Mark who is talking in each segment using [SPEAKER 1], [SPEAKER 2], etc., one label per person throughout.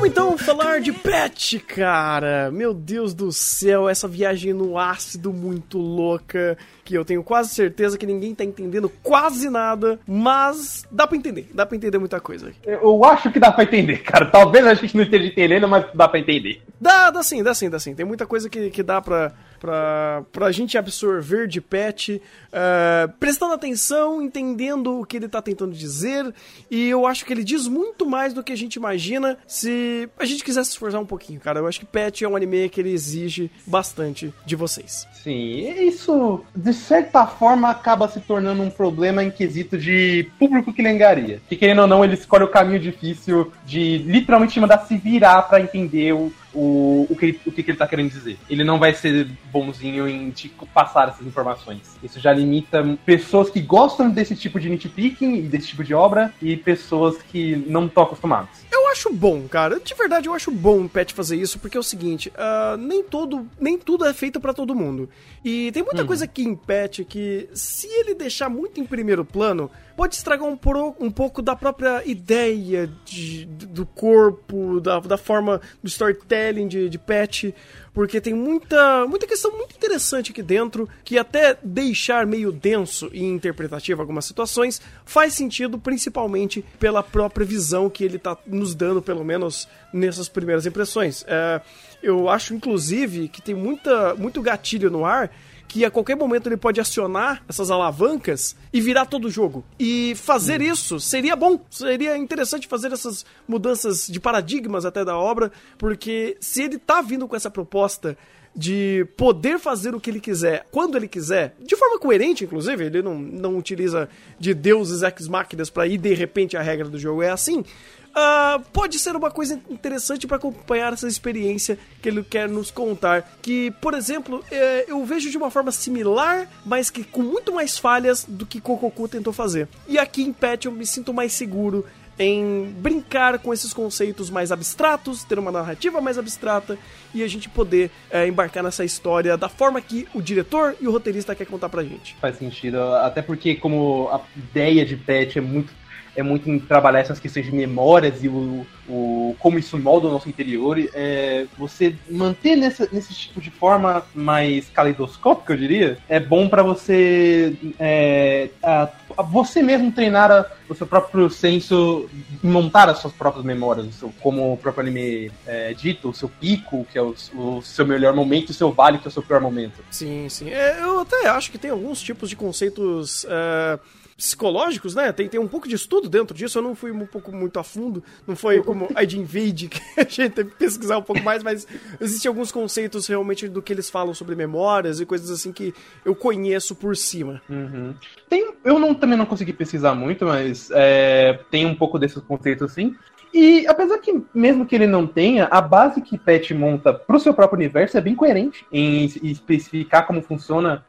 [SPEAKER 1] Vamos então falar de Pet, cara. Meu Deus do céu, essa viagem no ácido muito louca que eu tenho quase certeza que ninguém tá entendendo quase nada, mas dá pra entender, dá pra entender muita coisa.
[SPEAKER 2] Eu acho que dá pra entender, cara. Talvez a gente não esteja entendendo, mas dá pra entender.
[SPEAKER 1] Dá, dá sim, dá sim, dá sim. Tem muita coisa que, que dá pra, pra, pra gente absorver de pet, uh, prestando atenção, entendendo o que ele tá tentando dizer, e eu acho que ele diz muito mais do que a gente imagina se a gente quiser se esforçar um pouquinho, cara. Eu acho que pet é um anime que ele exige bastante de vocês.
[SPEAKER 2] Sim, isso de certa forma acaba se tornando um problema em quesito de público que lengaria. Que querendo ou não, ele escolhe o caminho difícil de literalmente mandar se virar para entender o, o, o, que, o que, que ele tá querendo dizer. Ele não vai ser bonzinho em te passar essas informações. Isso já limita pessoas que gostam desse tipo de nitpicking e desse tipo de obra e pessoas que não estão acostumadas.
[SPEAKER 1] Eu acho bom, cara. De verdade, eu acho bom o Pet fazer isso, porque é o seguinte, uh, nem, todo, nem tudo é feito para todo mundo. E tem muita uhum. coisa aqui em Pet que, se ele deixar muito em primeiro plano, pode estragar um, pro, um pouco da própria ideia de, do corpo, da, da forma do storytelling de, de Pet porque tem muita, muita questão muito interessante aqui dentro, que até deixar meio denso e interpretativo algumas situações faz sentido, principalmente pela própria visão que ele está nos dando, pelo menos nessas primeiras impressões. É, eu acho, inclusive, que tem muita, muito gatilho no ar que a qualquer momento ele pode acionar essas alavancas e virar todo o jogo. E fazer hum. isso seria bom, seria interessante fazer essas mudanças de paradigmas até da obra, porque se ele tá vindo com essa proposta de poder fazer o que ele quiser, quando ele quiser, de forma coerente, inclusive, ele não, não utiliza de deuses ex-máquinas para ir de repente a regra do jogo é assim. Uh, pode ser uma coisa interessante para acompanhar essa experiência que ele quer nos contar. Que, por exemplo, é, eu vejo de uma forma similar, mas que com muito mais falhas do que Kokoku tentou fazer. E aqui em Pet eu me sinto mais seguro em brincar com esses conceitos mais abstratos, ter uma narrativa mais abstrata e a gente poder é, embarcar nessa história da forma que o diretor e o roteirista quer contar pra gente.
[SPEAKER 2] Faz sentido, até porque como a ideia de Pet é muito é muito em trabalhar essas questões de memórias e o, o como isso molda o nosso interior. É, você manter nessa, nesse tipo de forma mais caleidoscópica, eu diria, é bom para você é, a, a você mesmo treinar a, o seu próprio senso, montar as suas próprias memórias, seu, como o próprio anime é, dito, o seu pico, que é o, o, seu melhor momento, o seu vale, que é o seu pior momento.
[SPEAKER 1] Sim, sim. É, eu até acho que tem alguns tipos de conceitos. Uh psicológicos, né? Tem, tem um pouco de estudo dentro disso. Eu não fui um pouco muito a fundo. Não foi como a de Invade, que a gente teve que pesquisar um pouco mais, mas existem alguns conceitos realmente do que eles falam sobre memórias e coisas assim que eu conheço por cima.
[SPEAKER 2] Uhum. Tem, eu não, também não consegui pesquisar muito, mas é, tem um pouco desses conceitos assim. E apesar que, mesmo que ele não tenha, a base que Pet monta para o seu próprio universo é bem coerente em especificar como funciona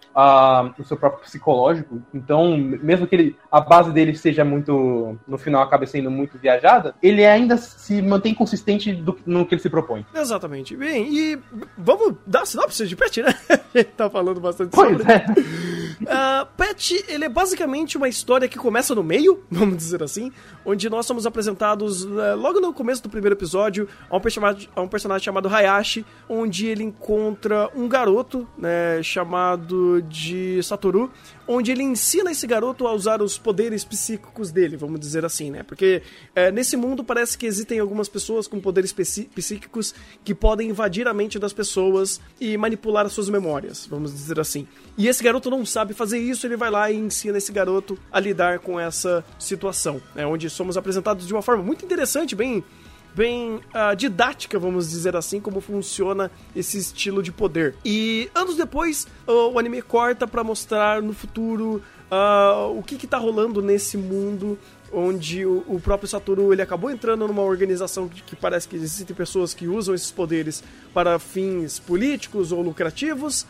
[SPEAKER 2] o seu próprio psicológico. Então, mesmo que ele, a base dele seja muito, no final, acabe sendo muito viajada, ele ainda se mantém consistente do, no que ele se propõe.
[SPEAKER 1] Exatamente. Bem, e vamos dar sinopse de Pet, né? a gente tá falando bastante pois sobre. É. Uh, Pet, ele é basicamente uma história que começa no meio, vamos dizer assim, onde nós somos apresentados. Uh, logo no começo do primeiro episódio, há um, personagem, há um personagem chamado Hayashi, onde ele encontra um garoto, né, chamado de Satoru, onde ele ensina esse garoto a usar os poderes psíquicos dele, vamos dizer assim, né? Porque é, nesse mundo parece que existem algumas pessoas com poderes psíquicos que podem invadir a mente das pessoas e manipular as suas memórias, vamos dizer assim. E esse garoto não sabe fazer isso, ele vai lá e ensina esse garoto a lidar com essa situação, né? Onde somos apresentados de uma forma muito interessante, bem bem uh, didática, vamos dizer assim, como funciona esse estilo de poder. E anos depois, o anime corta para mostrar no futuro uh, o que, que tá rolando nesse mundo onde o, o, próprio Satoru ele acabou entrando numa organização que, que, parece que existem pessoas que usam esses poderes para fins políticos ou lucrativos.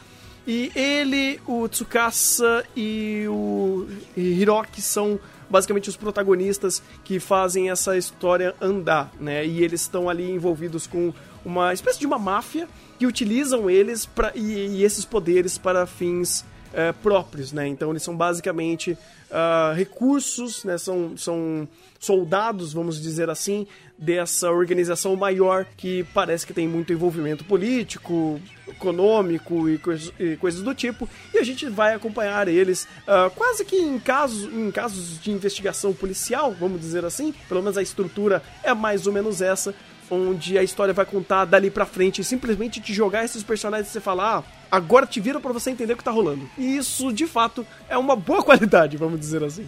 [SPEAKER 1] E ele, o Tsukasa e o Hiroki são basicamente os protagonistas que fazem essa história andar, né? E eles estão ali envolvidos com uma espécie de uma máfia que utilizam eles pra, e, e esses poderes para fins é, próprios, né? Então eles são basicamente uh, recursos, né? São, são soldados, vamos dizer assim, dessa organização maior que parece que tem muito envolvimento político, econômico e, e coisas do tipo. E a gente vai acompanhar eles uh, quase que em casos, em casos de investigação policial, vamos dizer assim. Pelo menos a estrutura é mais ou menos essa onde a história vai contar dali pra frente simplesmente te jogar esses personagens e você falar, ah, agora te vira para você entender o que tá rolando. E isso, de fato, é uma boa qualidade, vamos dizer assim.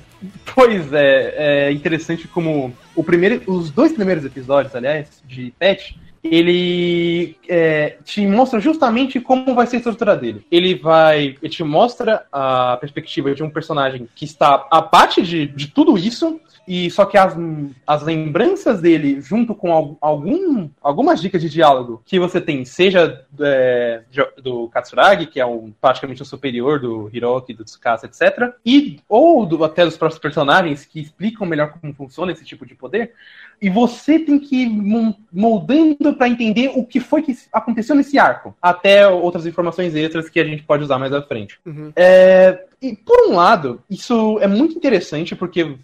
[SPEAKER 2] Pois é, é interessante como o primeiro, os dois primeiros episódios, aliás, de Pet, ele é, te mostra justamente como vai ser a estrutura dele. Ele vai. Ele te mostra a perspectiva de um personagem que está abaixo de, de tudo isso, e só que as, as lembranças dele, junto com algum, algumas dicas de diálogo que você tem, seja é, do Katsuragi, que é um, praticamente o superior do Hiroki, do Tsukasa, etc., e, ou do, até dos próprios personagens que explicam melhor como funciona esse tipo de poder, e você tem que ir moldando para entender o que foi que aconteceu nesse arco, até outras informações extras que a gente pode usar mais à frente. Uhum. É, e, por um lado, isso é muito interessante porque uh,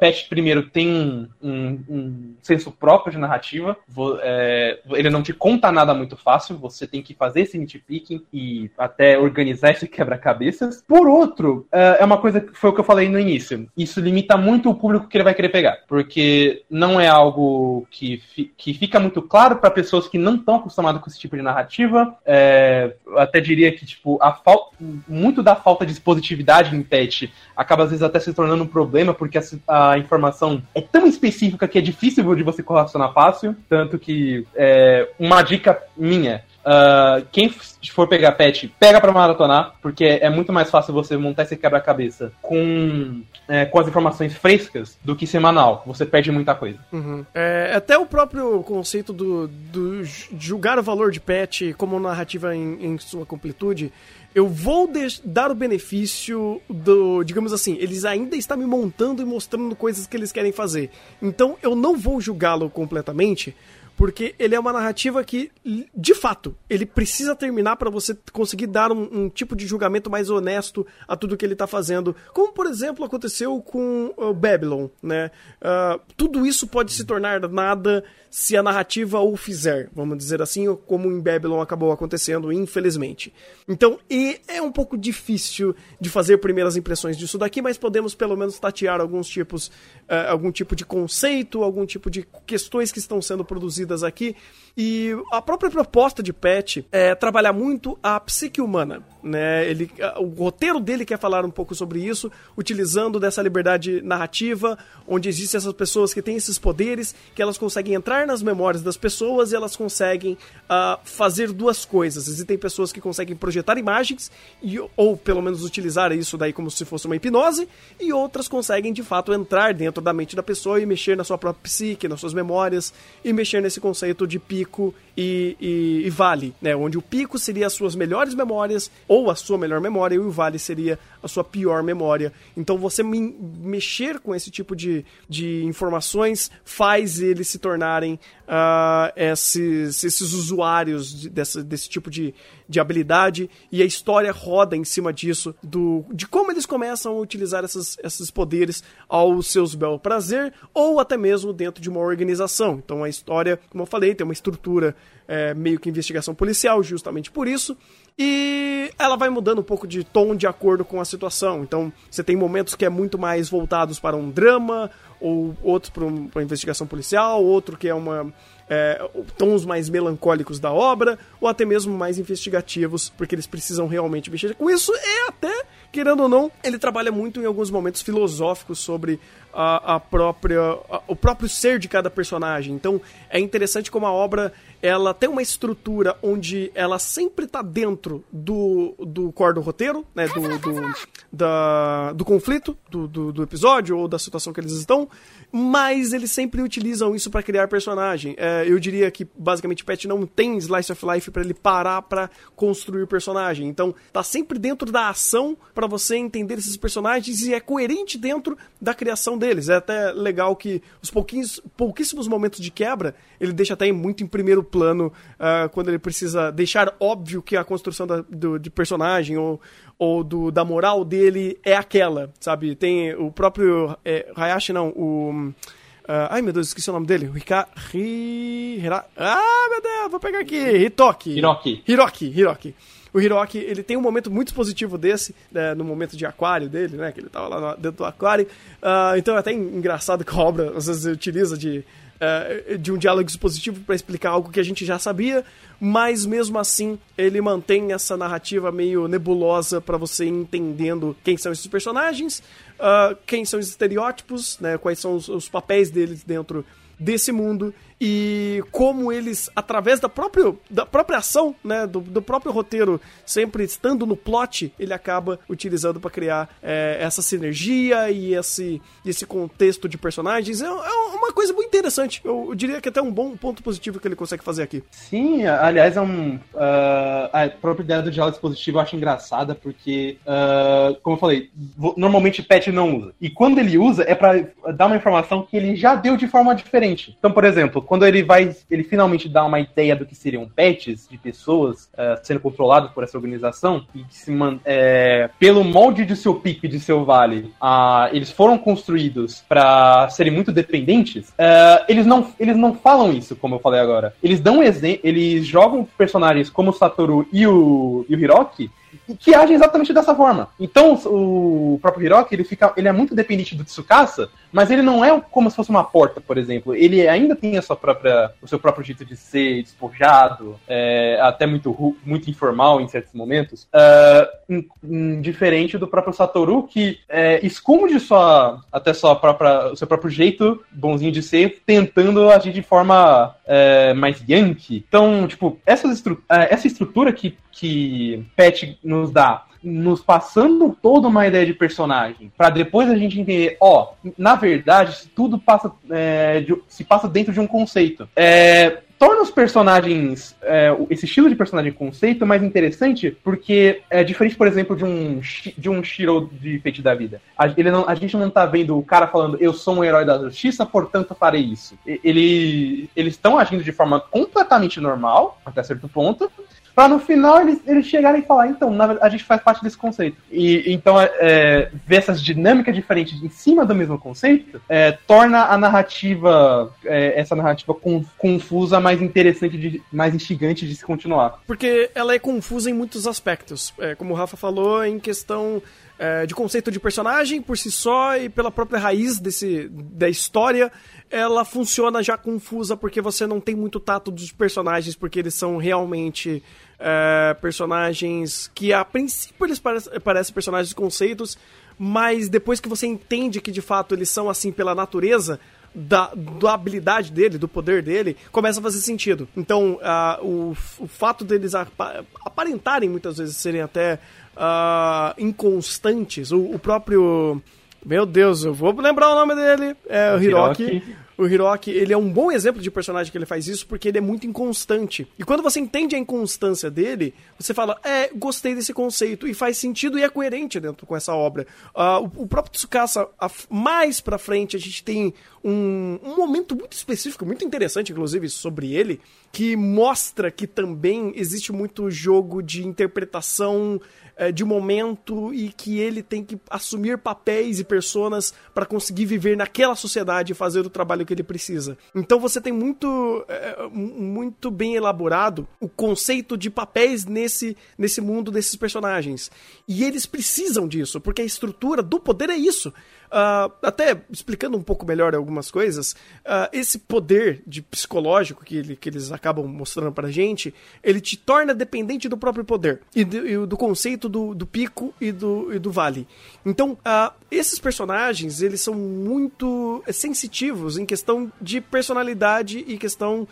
[SPEAKER 2] Patch, primeiro, tem um, um, um, senso próprio de narrativa. É, ele não te conta nada muito fácil, você tem que fazer esse nitpicking e até organizar esse quebra-cabeças. Por outro, uh, é uma coisa que foi o que eu falei no início. Isso limita muito o público que ele vai querer pegar, porque não é algo que, fi, que fica muito claro para pessoas que não estão acostumadas com esse tipo de narrativa. É, até diria que, tipo, a falta, muito da falta de exposição produtividade em patch acaba às vezes até se tornando um problema, porque a, a informação é tão específica que é difícil de você correlacionar fácil. Tanto que é, uma dica minha Uh, quem for pegar patch, pega para maratonar, porque é muito mais fácil você montar esse quebra-cabeça com, é, com as informações frescas do que semanal. Você perde muita coisa.
[SPEAKER 1] Uhum. É, até o próprio conceito do, do julgar o valor de patch como narrativa em, em sua completude eu vou dar o benefício do, digamos assim, eles ainda estão me montando e mostrando coisas que eles querem fazer. Então eu não vou julgá-lo completamente, porque ele é uma narrativa que, de fato, ele precisa terminar para você conseguir dar um, um, tipo de julgamento mais honesto a tudo que ele está fazendo. Como, por exemplo, aconteceu com o Babylon, né? Uh, tudo isso pode se tornar nada se a narrativa o fizer, vamos dizer assim, como em Babylon acabou acontecendo, infelizmente. Então, é um pouco difícil de fazer primeiras impressões disso daqui, mas podemos pelo menos tatear alguns tipos, uh, algum tipo de conceito, algum tipo de questões que estão sendo produzidas aqui. E a própria proposta de Patch é trabalhar muito a psique humana, né? Ele, o roteiro dele quer falar um pouco sobre isso, utilizando dessa liberdade narrativa, onde existem essas pessoas que têm esses poderes, que elas conseguem entrar entrar nas memórias das pessoas e elas conseguem uh, fazer duas coisas. Existem pessoas que conseguem projetar imagens, e, ou pelo menos utilizar isso daí como se fosse uma hipnose, e outras conseguem de fato entrar dentro da mente da pessoa e mexer na sua própria psique, nas suas memórias, e mexer nesse conceito de pico e, e, e vale, né? Onde o pico seria as suas melhores memórias, ou a sua melhor memória, e o vale seria a sua pior memória. Então você me mexer com esse tipo de, de informações faz eles se tornarem uh, esses, esses usuários de, dessa, desse tipo de, de habilidade e a história roda em cima disso, do, de como eles começam a utilizar essas, esses poderes aos seus bel prazer ou até mesmo dentro de uma organização. Então a história, como eu falei, tem uma estrutura é, meio que investigação policial, justamente por isso. E ela vai mudando um pouco de tom de acordo com a situação. Então, você tem momentos que é muito mais voltados para um drama, ou outros para uma investigação policial, outro que é uma é, tons mais melancólicos da obra, ou até mesmo mais investigativos, porque eles precisam realmente mexer com isso. E até, querendo ou não, ele trabalha muito em alguns momentos filosóficos sobre a, a própria a, o próprio ser de cada personagem. Então é interessante como a obra ela tem uma estrutura onde ela sempre está dentro do, do core do roteiro, né, do, do, da, do conflito do, do, do, episódio ou da situação que eles estão, mas eles sempre utilizam isso para criar personagem. É, eu diria que basicamente Pet não tem slice of life para ele parar para construir personagem. Então tá sempre dentro da ação para você entender esses personagens e é coerente dentro da criação deles. É até legal que os pouquinhos, pouquíssimos momentos de quebra ele deixa até muito em primeiro plano uh, quando ele precisa deixar óbvio que a construção da, do, de personagem ou, ou do, da moral dele é aquela, sabe? Tem o próprio é, Hayashi, não, o... Uh, ai meu Deus, esqueci o nome dele. Hika... Hi... Hira... Ah, meu Deus, vou pegar aqui. Hitoki.
[SPEAKER 2] Hiroki.
[SPEAKER 1] Hiroki, Hiroki. O Hiroki, ele tem um momento muito positivo desse, né, no momento de aquário dele, né? Que ele tava lá dentro do aquário. Uh, então é até engraçado que a obra às vezes utiliza de, uh, de um diálogo expositivo para explicar algo que a gente já sabia, mas mesmo assim ele mantém essa narrativa meio nebulosa para você entendendo quem são esses personagens, uh, quem são os estereótipos, né, quais são os, os papéis deles dentro desse mundo e como eles, através da própria, da própria ação, né, do, do próprio roteiro, sempre estando no plot, ele acaba utilizando para criar é, essa sinergia e esse, esse contexto de personagens. É, é, uma coisa muito interessante. Eu, eu, diria que até um bom ponto positivo que ele consegue fazer aqui.
[SPEAKER 2] Sim, aliás, é um. Uh, a própria ideia do diálogo expositivo eu acho engraçada, porque, uh, como eu falei, normalmente Pet não usa. E quando ele usa, é para dar uma informação que ele já deu de forma diferente. Então, por exemplo, quando ele vai, ele finalmente dá uma ideia do que seriam pets de pessoas uh, sendo controlados por essa organização e se é, pelo molde de seu pico e de seu vale, uh, eles foram construídos para serem muito dependentes. Uh, eles não, eles não falam isso, como eu falei agora. Eles dão eles jogam personagens como o Satoru e o, e o Hiroki que agem exatamente dessa forma. Então, o próprio Hiroki, ele, fica, ele é muito dependente do Tsukasa, mas ele não é como se fosse uma porta, por exemplo. Ele ainda tem a sua própria, o seu próprio jeito de ser, despojado, é, até muito, muito informal em certos momentos. Uh, diferente do próprio Satoru, que é, esconde sua, até sua própria, o seu próprio jeito bonzinho de ser, tentando agir de forma é, mais yankee. Então, tipo, essa, estru é, essa estrutura que, que Pet nos dá nos passando toda uma ideia de personagem, para depois a gente entender, ó, na verdade, tudo passa, é, de, se passa dentro de um conceito. É, torna os personagens, é, esse estilo de personagem conceito mais interessante, porque é diferente, por exemplo, de um, de um Shiro de Fate da vida. A, ele não, a gente não tá vendo o cara falando, eu sou um herói da justiça, portanto farei isso. Ele, eles estão agindo de forma completamente normal, até certo ponto, Pra no final eles, eles chegarem e falar, então, na, a gente faz parte desse conceito. E então, é, é, ver essas dinâmicas diferentes em cima do mesmo conceito é, torna a narrativa, é, essa narrativa com, confusa, mais interessante, de, mais instigante de se continuar.
[SPEAKER 1] Porque ela é confusa em muitos aspectos. É, como o Rafa falou, em questão é, de conceito de personagem por si só e pela própria raiz desse, da história, ela funciona já confusa porque você não tem muito tato dos personagens, porque eles são realmente é, personagens que a princípio eles parecem, parecem personagens de conceitos, mas depois que você entende que de fato eles são assim pela natureza, da, da habilidade dele, do poder dele, começa a fazer sentido. Então, uh, o, o fato deles aparentarem muitas vezes serem até uh, inconstantes, o, o, próprio. Meu Deus, eu vou lembrar o nome dele. É o Hiroki. Hiroki o Hiroki, ele é um bom exemplo de personagem que ele faz isso porque ele é muito inconstante. E quando você entende a inconstância dele, você fala, é, gostei desse conceito e faz sentido e é coerente dentro com essa obra. Uh, o, o, próprio Tsukasa, a, mais pra frente, a gente tem um, um momento muito específico, muito interessante, inclusive, sobre ele, que mostra que também existe muito jogo de interpretação é, de momento e que ele tem que assumir papéis e personas para conseguir viver naquela sociedade e fazer o trabalho que ele precisa. Então você tem muito, é, muito bem elaborado o conceito de papéis nesse, nesse mundo desses personagens. E eles precisam disso, porque a estrutura do poder é isso. Uh, até explicando um pouco melhor algumas coisas, uh, esse poder de psicológico que, ele, que eles acabam mostrando pra gente, ele te torna dependente do próprio poder e do, e do conceito do, do, pico e do, e do vale. Então, uh, esses personagens, eles são muito sensitivos em questão de personalidade e questão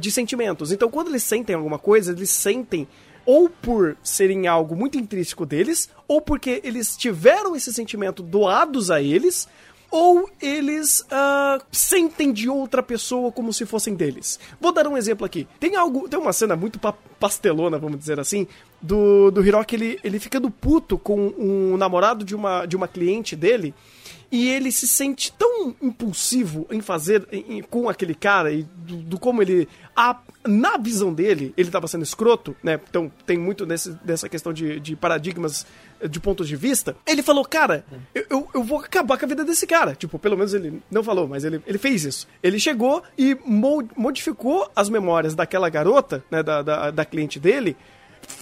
[SPEAKER 1] de sentimentos. Então, quando eles sentem alguma coisa, eles sentem ou por serem algo muito intrínseco deles, ou porque eles tiveram esse sentimento doados a eles, ou eles uh, sentem de outra pessoa como se fossem deles. Vou dar um exemplo aqui. Tem algo, tem uma cena muito pa pastelona, vamos dizer assim, do, do Hiroki, ele, ele fica do puto com um namorado de uma, de uma cliente dele, e ele se sente tão impulsivo em fazer em, com aquele cara e do, do como ele. A, na visão dele, ele estava sendo escroto, né? Então tem muito nesse, dessa questão de, de paradigmas de pontos de vista. Ele falou, cara, eu, eu, eu, vou acabar com a vida desse cara. Tipo, pelo menos ele não falou, mas ele, ele fez isso. Ele chegou e modificou as memórias daquela garota, né? Da, da, da cliente dele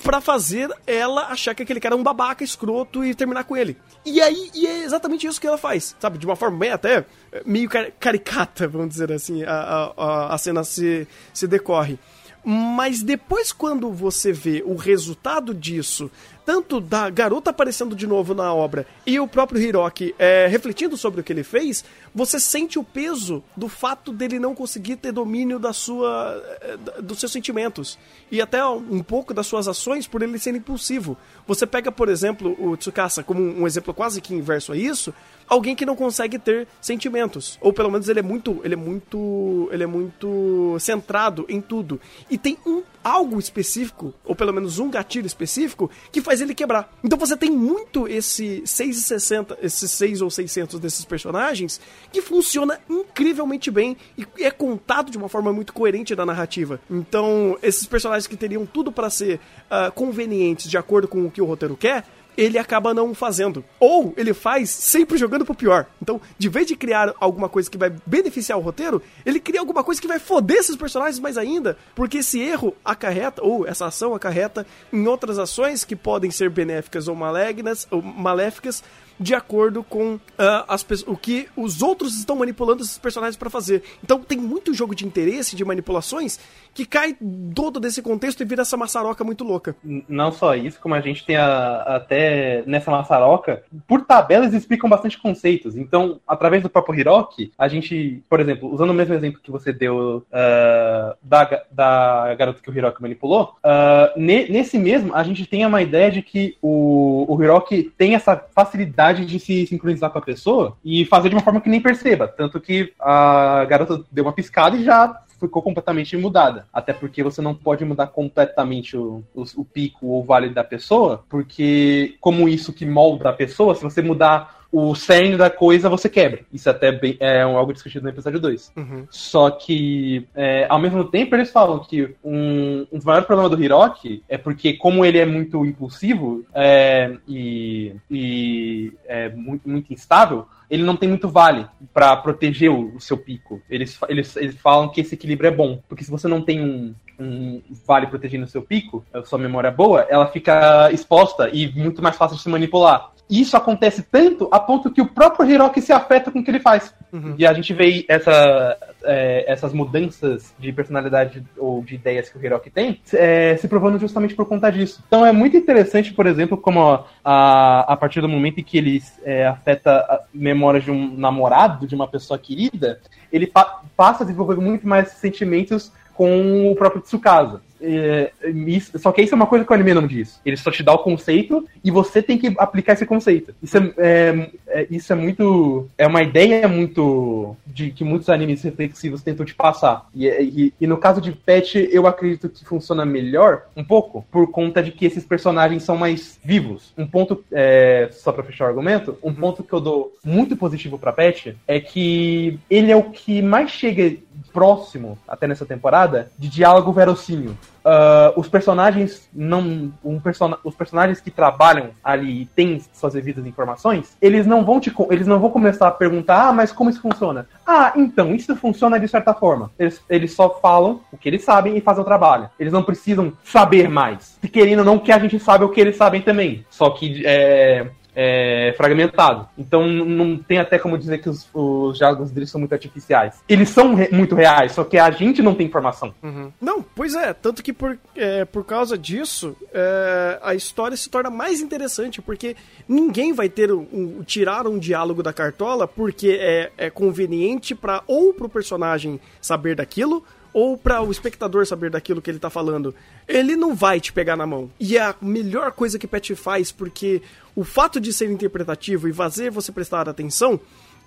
[SPEAKER 1] para fazer ela achar que aquele cara é um babaca escroto e terminar com ele. E aí, e é exatamente isso que ela faz, sabe? De uma forma bem até meio caricata, vamos dizer assim, a, a, a cena se, se decorre. Mas depois, quando você vê o resultado disso tanto da garota aparecendo de novo na obra e o próprio Hiroki é, refletindo sobre o que ele fez, você sente o peso do fato dele não conseguir ter domínio da sua, é, dos seus sentimentos e até um pouco das suas ações por ele ser impulsivo. Você pega, por exemplo, o Tsukasa como um exemplo quase que inverso a isso, alguém que não consegue ter sentimentos, ou pelo menos ele é muito, ele é muito, ele é muito centrado em tudo. E tem um algo específico, ou pelo menos um gatilho específico, que faz ele quebrar. Então você tem muito esse 660, esses 6 ou 600 desses personagens, que funciona incrivelmente bem e é contado de uma forma muito coerente da narrativa. Então, esses personagens que teriam tudo para ser uh, convenientes de acordo com o que o roteiro quer, ele acaba não fazendo. Ou ele faz sempre jogando pro pior. Então, de vez de criar alguma coisa que vai beneficiar o roteiro, ele cria alguma coisa que vai foder esses personagens mais ainda. Porque esse erro acarreta, ou essa ação acarreta em outras ações que podem ser benéficas ou malignas, ou maléficas, de acordo com uh, as, o que os outros estão manipulando esses personagens para fazer. Então tem muito jogo de interesse, de manipulações, que cai todo desse contexto e vira essa maçaroca muito louca.
[SPEAKER 2] Não só isso, como a gente tem a, até nessa maçaroca, por tabela eles explicam bastante conceitos. Então, através do próprio Hiroki, a gente, por exemplo, usando o mesmo exemplo que você deu uh, da, da garota que o Hiroki manipulou, uh, ne, nesse mesmo, a gente tem uma ideia de que o, o Hiroki tem essa facilidade de se sincronizar com a pessoa e fazer de uma forma que nem perceba. Tanto que a garota deu uma piscada e já ficou completamente mudada. Até porque você não pode mudar completamente o, o, o pico ou o vale da pessoa, porque como isso que molda a pessoa, se você mudar o cerne da coisa você quebra. Isso até bem, é algo discutido no episódio 2. Uhum. Só que, é, ao mesmo tempo, eles falam que um, um dos maiores problemas do Hiroki é porque, como ele é muito impulsivo é, e, e é muito, muito instável, ele não tem muito vale para proteger o, o, seu pico. Eles, eles, eles falam que esse equilíbrio é bom. Porque se você não tem um, um vale protegendo o seu pico, a sua memória é boa, ela fica exposta e muito mais fácil de se manipular. E isso acontece tanto a ponto que o próprio Hiroki se afeta com o que ele faz. Uhum. E a gente vê essa, é, essas mudanças de personalidade ou de ideias que o Hiroki tem é, se provando justamente por conta disso. Então é muito interessante, por exemplo, como a, a, a partir do momento em que ele é, afeta a memória de um namorado, de uma pessoa querida, ele pa passa a desenvolver muito mais sentimentos com o próprio Tsukasa. É, isso, só que isso é uma coisa que o anime não diz. Ele só te dá o conceito e você tem que aplicar esse conceito. Isso é, é, é, isso é muito. É uma ideia muito. de que muitos animes reflexivos tentam te passar. E, e, e no caso de Pet, eu acredito que funciona melhor, um pouco, por conta de que esses personagens são mais vivos. Um ponto, é, só pra fechar o argumento, um ponto que eu dou muito positivo pra Pet é que ele é o que mais chega próximo, até nessa temporada, de diálogo verossímil. Uh, os personagens não. Um person os personagens que trabalham ali e têm suas devidas informações, eles não vão te eles não vão começar a perguntar, ah, mas como isso funciona? Ah, então, isso funciona de certa forma. Eles, eles só falam o que eles sabem e fazem o trabalho. Eles não precisam saber mais. Se querendo ou não que a gente sabe o que eles sabem também. Só que é, é, fragmentado. Então não tem até como dizer que os, os diálogos deles são muito artificiais. Eles são re muito reais, só que a gente não tem informação.
[SPEAKER 1] Uhum. Não, pois é. Tanto que por, é, por causa disso, é, a história se torna mais interessante, porque ninguém vai ter um, um tirar um diálogo da cartola porque é, é conveniente para ou pro personagem saber daquilo ou para o espectador saber daquilo que ele tá falando, ele não vai te pegar na mão. E é a melhor coisa que Pet faz, porque o fato de ser interpretativo e fazer você prestar atenção,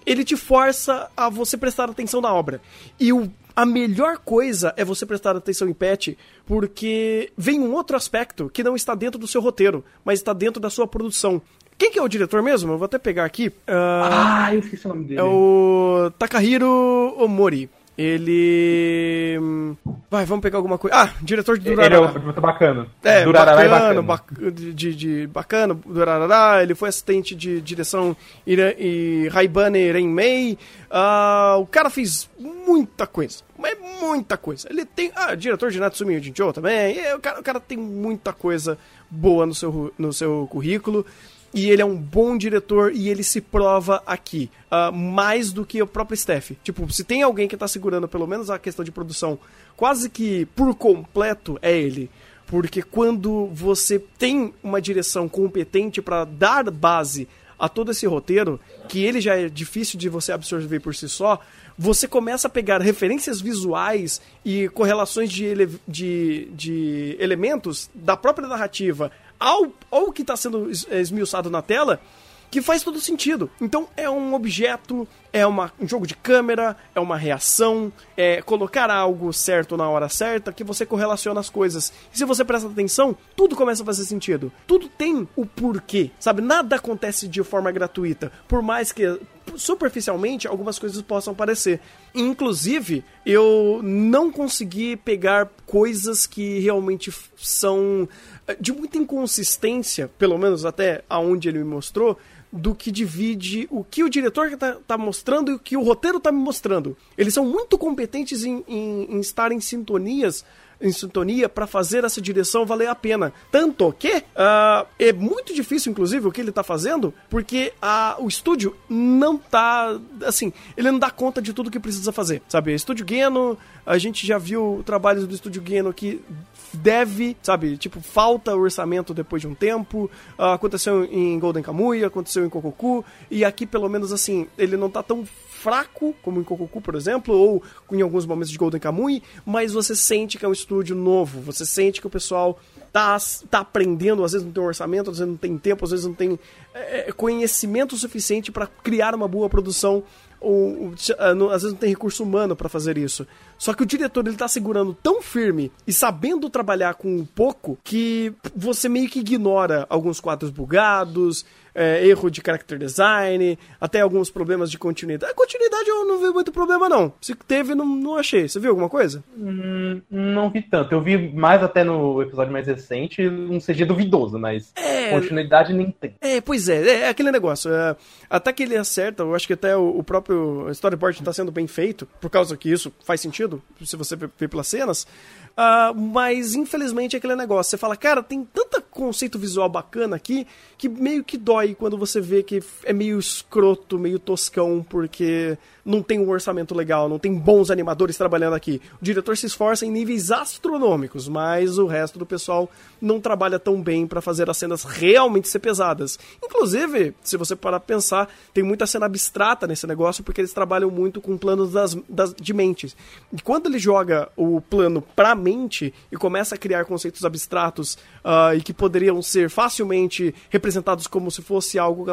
[SPEAKER 1] ele te força a você prestar atenção na obra. E o, a melhor coisa é você prestar atenção em Pet, porque vem um outro aspecto que não está dentro do seu roteiro, mas está dentro da sua produção quem que é o diretor mesmo? Eu vou até pegar aqui. Uh,
[SPEAKER 2] ah, eu esqueci o nome dele.
[SPEAKER 1] É o Takahiro Omori. Ele. Vai, vamos pegar alguma coisa. Ah, diretor de
[SPEAKER 2] Durarara. Ele é muito bacana.
[SPEAKER 1] É, Durarara bacana, é bacana. de, de, bacana, Durarara. Ele foi assistente de direção e Raibane Renmei. Uh, o cara fez muita coisa. Mas muita coisa. Ele tem. Ah, diretor de Natsumi Jinjo também. E, o, cara, o cara tem muita coisa boa no seu, no seu currículo e ele é um bom diretor e ele se prova aqui. Uh, mais do que o próprio Steph. Tipo, se tem alguém que tá segurando pelo menos a questão de produção quase que por completo, é ele. Porque quando você tem uma direção competente para dar base a todo esse roteiro, que ele já é difícil de você absorver por si só, você começa a pegar referências visuais e correlações de, ele, de, de elementos da própria narrativa ao, ao que está sendo é, esmiuçado na tela que faz todo sentido. Então é um objeto, é uma, um jogo de câmera, é uma reação, é colocar algo certo na hora certa que você correlaciona as coisas. E se você presta atenção, tudo começa a fazer sentido. Tudo tem o porquê, sabe? Nada acontece de forma gratuita, por mais que superficialmente algumas coisas possam parecer. Inclusive, eu não consegui pegar coisas que realmente são de muita inconsistência, pelo menos até aonde ele me mostrou, do que divide o que o diretor está tá mostrando e o que o roteiro está me mostrando. Eles são muito competentes em, em, em estar em sintonias em sintonia para fazer essa direção valer a pena. Tanto que uh, é muito difícil, inclusive, o que ele está fazendo, porque uh, o estúdio não tá. Assim, ele não dá conta de tudo que precisa fazer. Sabe? Estúdio Geno, a gente já viu trabalhos do Estúdio Geno que deve, sabe, tipo, falta orçamento depois de um tempo. Uh, aconteceu em Golden Kamuy, aconteceu em Kokoku, e aqui pelo menos assim, ele não tá tão fraco, como em Kokoku, por exemplo, ou em alguns momentos de Golden Kamuy, mas você sente que é um estúdio novo, você sente que o pessoal tá, tá aprendendo, às vezes não tem um orçamento, às vezes não tem tempo, às vezes não tem é, conhecimento suficiente para criar uma boa produção ou, às vezes não tem recurso humano para fazer isso. Só que o diretor ele tá segurando tão firme e sabendo trabalhar com pouco que você meio que ignora alguns quadros bugados, é, erro de character design, até alguns problemas de continuidade. A continuidade eu não vi muito problema, não. Se teve, não, não achei. Você viu alguma coisa?
[SPEAKER 2] Hum, não vi tanto. Eu vi mais até no episódio mais recente um CG duvidoso, mas é... continuidade nem tem.
[SPEAKER 1] É, pois é. É, é aquele negócio. É, até que ele acerta, eu acho que até o, o próprio storyboard está sendo bem feito, por causa que isso faz sentido, se você ver pelas cenas. Uh, mas infelizmente é aquele negócio. Você fala, cara, tem tanto conceito visual bacana aqui que meio que dói quando você vê que é meio escroto, meio toscão, porque não tem um orçamento legal, não tem bons animadores trabalhando aqui. O diretor se esforça em níveis astronômicos, mas o resto do pessoal não trabalha tão bem para fazer as cenas realmente ser pesadas. Inclusive, se você parar pra pensar, tem muita cena abstrata nesse negócio, porque eles trabalham muito com planos das, das, de mentes. E quando ele joga o plano pra mente e começa a criar conceitos abstratos uh, e que poderiam ser facilmente representados como se fosse algo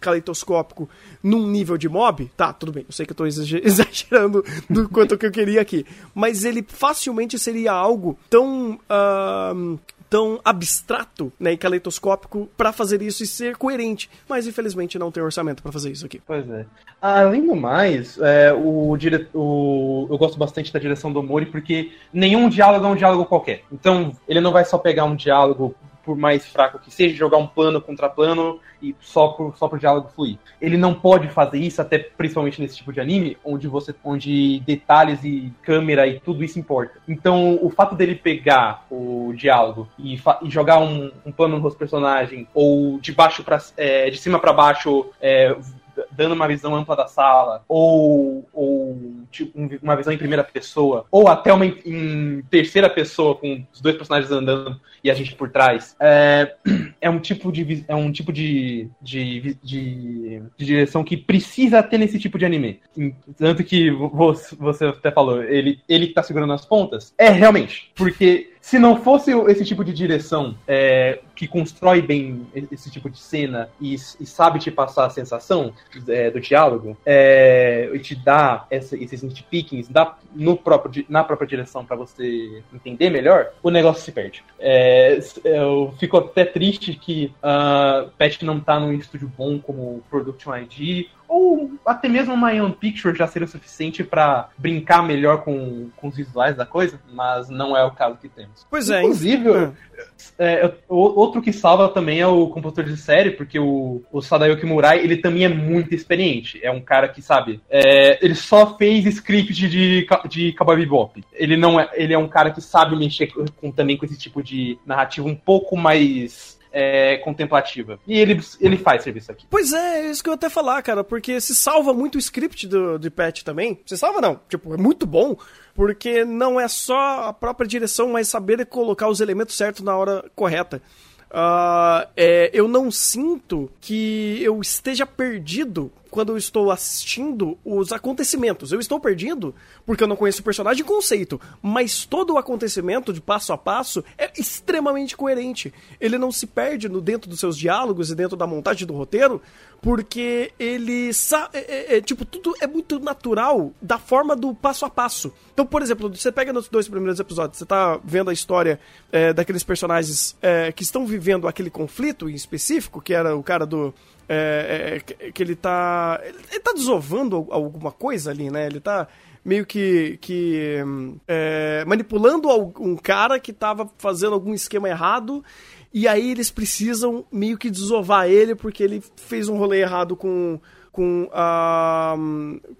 [SPEAKER 1] caleidoscópico num nível de mob, tá, tudo bem, eu sei que eu tô exagerando do quanto que eu queria aqui, mas ele facilmente seria algo tão. Uh, tão abstrato né, e caleidoscópico para fazer isso e ser coerente. Mas infelizmente não tem orçamento para fazer isso aqui.
[SPEAKER 2] Pois é. Além do mais, é, o, dire... o... eu gosto bastante da direção do Mori porque nenhum diálogo é um diálogo qualquer. Então, ele não vai só pegar um diálogo por mais fraco que seja, jogar um plano contra plano e só por, só por diálogo fluir. Ele não pode fazer isso, até principalmente nesse tipo de anime, onde você onde detalhes e câmera e tudo isso importa. Então, o fato dele pegar o diálogo e, e jogar um, um, plano no rosto personagem, ou de baixo para é, de cima para baixo, é, dando uma visão ampla da sala, ou, ou tipo, uma visão em primeira pessoa, ou até uma em, em, terceira pessoa com os dois personagens andando e a gente por trás, é, é um tipo de é um tipo de, de, de, de, direção que precisa ter nesse tipo de anime. Tanto que você, até falou, ele, ele que tá segurando as pontas. É, realmente. Porque se não fosse esse tipo de direção é, que constrói bem esse tipo de cena e, e sabe te passar a sensação é, do diálogo, é, e te dá essa, esses nitpickings dá no próprio, na própria direção para você entender melhor, o negócio se perde. É, eu fico até triste que uh, Pet não tá num estúdio bom como Production ID, ou até mesmo uma Ion Picture já seria o suficiente para brincar melhor com, com os visuais da coisa, mas não é o caso que temos.
[SPEAKER 1] Pois é,
[SPEAKER 2] inclusive, é. é, outro que salva também é o compositor de série, porque o, o Sadayuki Murai, ele também é muito experiente. É um cara que, sabe, é, ele só fez script de, de Cowboy Bebop. Ele não é, ele é um cara que sabe mexer com, também com esse tipo de narrativa um pouco mais é, contemplativa. E ele, ele faz serviço aqui.
[SPEAKER 1] Pois é, é isso que eu até falar, cara, porque se salva muito o script do, de Patch também. Se salva não, tipo, é muito bom, porque não é só a própria direção, mas saber colocar os elementos certos na hora correta. Uh, é, eu não sinto que eu esteja perdido quando eu estou assistindo os acontecimentos. Eu estou perdido porque eu não conheço o personagem conceito, mas todo o acontecimento de passo a passo é extremamente coerente. Ele não se perde no dentro dos seus diálogos e dentro da montagem do roteiro, porque ele. É, é, é, tipo, tudo é muito natural da forma do passo a passo. Então, por exemplo, você pega nos dois primeiros episódios, você tá vendo a história é, daqueles personagens é, que estão vivendo aquele conflito em específico, que era o cara do. É, que ele tá. Ele tá desovando alguma coisa ali, né? Ele tá meio que, que é, manipulando um cara que tava fazendo algum esquema errado e aí eles precisam meio que desovar ele porque ele fez um rolê errado com com a,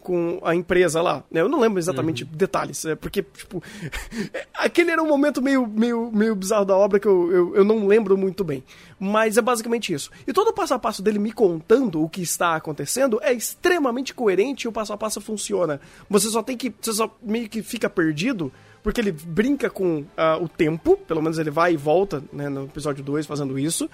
[SPEAKER 1] com a empresa lá. Né? Eu não lembro exatamente uhum. detalhes, é porque, tipo, aquele era um momento meio, meio, meio bizarro da obra que eu, eu, eu, não lembro muito bem. Mas é basicamente isso. E todo o passo a passo dele me contando o que está acontecendo é extremamente coerente e o passo a passo funciona. Você só tem que. Você só meio que fica perdido porque ele brinca com uh, o tempo, pelo menos ele vai e volta né, no episódio 2 fazendo isso.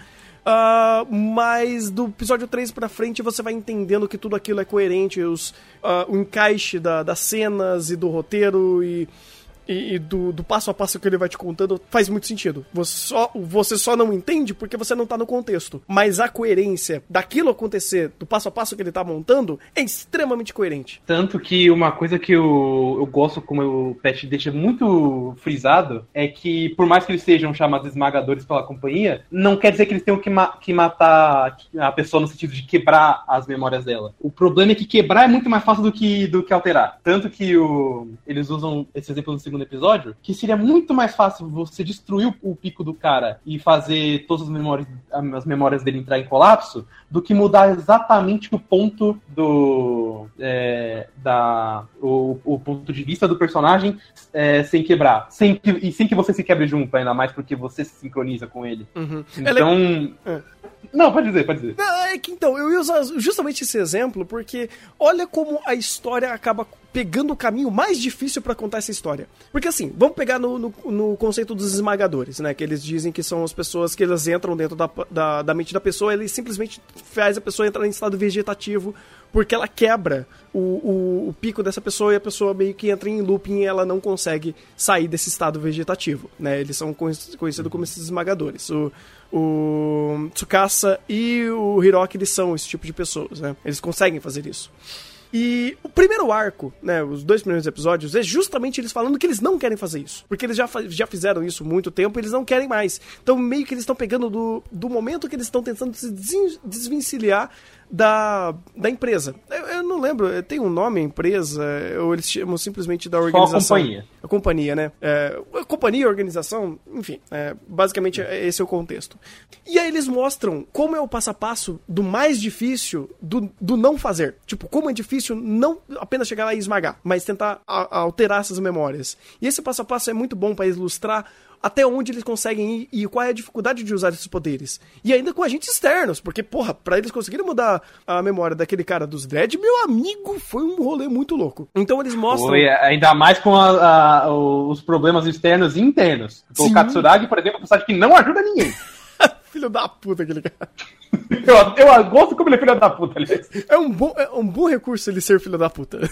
[SPEAKER 1] Uh, mas do episódio 3 pra frente você vai entendendo que tudo aquilo é coerente, os, uh, o encaixe da, das cenas e do roteiro e e, e do, do, passo a passo que ele vai te contando faz muito sentido. Você só, você só não entende porque você não tá no contexto. Mas a coerência daquilo acontecer, do passo a passo que ele tá montando, é extremamente coerente.
[SPEAKER 2] Tanto que uma coisa que eu, eu gosto, como o Pet deixa muito frisado, é que por mais que eles sejam chamados esmagadores pela companhia, não quer dizer que eles tenham que, ma que matar a pessoa no sentido de quebrar as memórias dela. O problema é que quebrar é muito mais fácil do que, do que alterar. Tanto que o, eles usam esse exemplo no segundo episódio, que seria muito mais fácil você destruir o, o pico do cara e fazer todas as memórias, as memórias dele entrar em colapso, do que mudar exatamente o ponto do. É, da, o, o, ponto de vista do personagem é, sem quebrar. Sem que, e sem que você se quebre junto, ainda mais porque você se sincroniza com ele. Uhum. Então. É. Não, pode dizer, pode dizer.
[SPEAKER 1] É que então, eu ia usar justamente esse exemplo porque olha como a história acaba pegando o caminho mais difícil para contar essa história. Porque assim, vamos pegar no, no, no, conceito dos esmagadores, né? Que eles dizem que são as pessoas que elas entram dentro da, da, da mente da pessoa, ele simplesmente faz a pessoa entrar em estado vegetativo porque ela quebra o, o, o, pico dessa pessoa e a pessoa meio que entra em looping e ela não consegue sair desse estado vegetativo, né? Eles são conhecidos como esses esmagadores. O, o Tsukasa e o Hiroki, eles são esse tipo de pessoas, né? Eles conseguem fazer isso. E o primeiro arco, né, os dois primeiros episódios, é justamente eles falando que eles não querem fazer isso. Porque eles já, já fizeram isso muito tempo e eles não querem mais. Então, meio que eles estão pegando do, do momento que eles estão tentando se desvencilhar da, da empresa. Eu, eu, não lembro, tem um nome a empresa, ou eles chamam simplesmente da organização.
[SPEAKER 2] Só a companhia.
[SPEAKER 1] A companhia, né? É, a companhia, organização, enfim, é, basicamente é, esse é o contexto. E aí eles mostram como é o passo a passo do mais difícil do, do não fazer. Tipo, como é difícil não apenas chegar lá e esmagar, mas tentar a, a alterar essas memórias. E esse passo a passo é muito bom para ilustrar até onde eles conseguem ir e qual é a dificuldade de usar esses poderes. E ainda com agentes externos, porque, porra, pra eles conseguirem mudar a memória daquele cara dos Dread, meu amigo, foi um rolê muito louco. Então eles mostram. Foi,
[SPEAKER 2] ainda mais com a, a, os problemas externos e internos. O Katsuragi, por exemplo, é um personagem que não ajuda ninguém.
[SPEAKER 1] filho da puta aquele cara.
[SPEAKER 2] eu, eu gosto como ele é filho da puta, aliás.
[SPEAKER 1] É um bom, é um bom recurso ele ser filho da puta.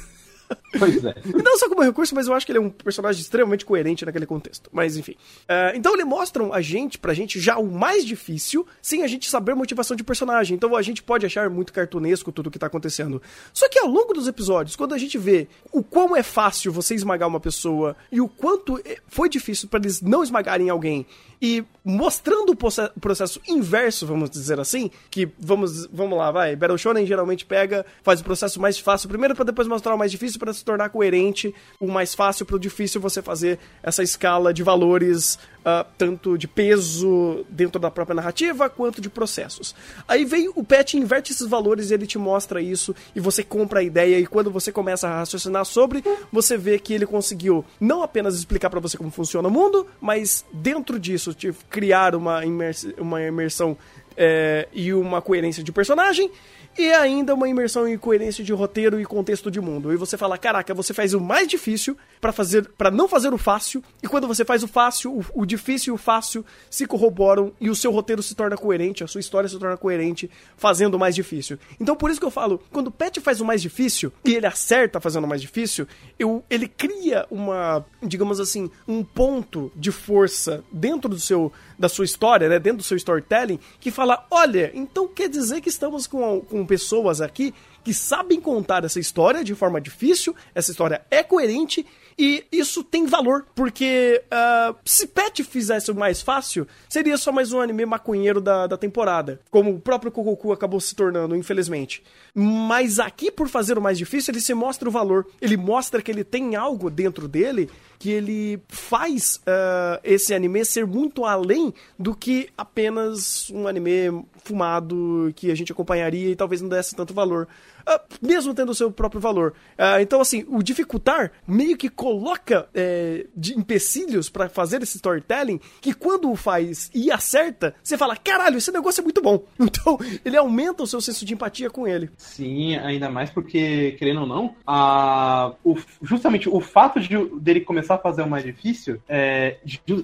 [SPEAKER 1] Pois é. E não só como recurso, mas eu acho que ele é um personagem extremamente coerente naquele contexto. Mas enfim. Uh, então eles mostram a gente, pra gente, já o mais difícil, sem a gente saber a motivação de personagem. Então a gente pode achar muito cartunesco tudo o que tá acontecendo. Só que ao longo dos episódios, quando a gente vê o quão é fácil você esmagar uma pessoa e o quanto é, foi difícil para eles não esmagarem alguém e mostrando o processo inverso, vamos dizer assim, que vamos, vamos lá, vai, Battle Shonen geralmente pega, faz o processo mais fácil primeiro para depois mostrar o mais difícil para se tornar coerente, o mais fácil para o difícil você fazer essa escala de valores uh, tanto de peso dentro da própria narrativa quanto de processos. Aí vem o patch inverte esses valores e ele te mostra isso e você compra a ideia e quando você começa a raciocinar sobre, você vê que ele conseguiu não apenas explicar para você como funciona o mundo, mas dentro disso te criar uma, imers uma imersão é, e uma coerência de personagem e ainda uma imersão em coerência de roteiro e contexto de mundo. E você fala, caraca, você faz o mais difícil para fazer, para não fazer o fácil, e quando você faz o fácil, o, o, difícil e o fácil se corroboram e o seu roteiro se torna coerente, a sua história se torna coerente fazendo o mais difícil. Então por isso que eu falo, quando o Pet faz o mais difícil e ele acerta fazendo o mais difícil, eu, ele cria uma, digamos assim, um ponto de força dentro do seu da sua história, né, dentro do seu storytelling, que fala, olha, então quer dizer que estamos com, com pessoas aqui que sabem contar essa história de forma difícil, essa história é coerente e isso tem valor, porque uh, se Pet fizesse o mais fácil, seria só mais um anime maconheiro da, da temporada, como o próprio Kokoku acabou se tornando, infelizmente. Mas aqui, por fazer o mais difícil, ele se mostra o valor, ele mostra que ele tem algo dentro dele que ele faz uh, esse anime ser muito além do que apenas um anime fumado que a gente acompanharia e talvez não desse tanto valor. Uh, mesmo tendo o seu próprio valor. Uh, então, assim, o dificultar meio que coloca é, de empecilhos para fazer esse storytelling que quando o faz e acerta, você fala: caralho, esse negócio é muito bom. Então, ele aumenta o seu senso de empatia com ele.
[SPEAKER 2] Sim, ainda mais porque, querendo ou não, a, o, justamente o fato de, dele começar a fazer o mais difícil, é,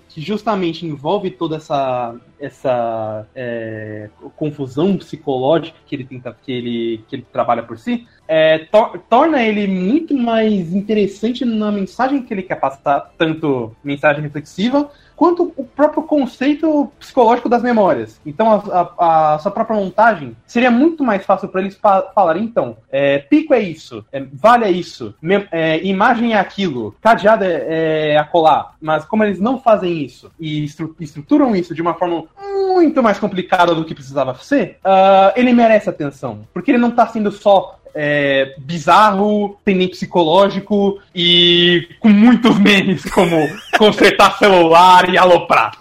[SPEAKER 2] que justamente envolve toda essa, essa é, confusão psicológica que ele tenta, que ele, que ele trabalha por si, é, to torna ele muito mais interessante na mensagem que ele quer passar, tanto mensagem reflexiva, quanto o próprio conceito psicológico das memórias. Então, a, a, a sua própria montagem seria muito mais fácil para eles fa falarem, então, é, pico é isso, é, vale é isso, é, imagem é aquilo, cadeado é, é acolá. Mas como eles não fazem isso e estru estruturam isso de uma forma muito mais complicada do que precisava ser, uh, ele merece atenção. Porque ele não está sendo só é, bizarro, tem nem psicológico e com muitos memes como consertar celular e aloprar.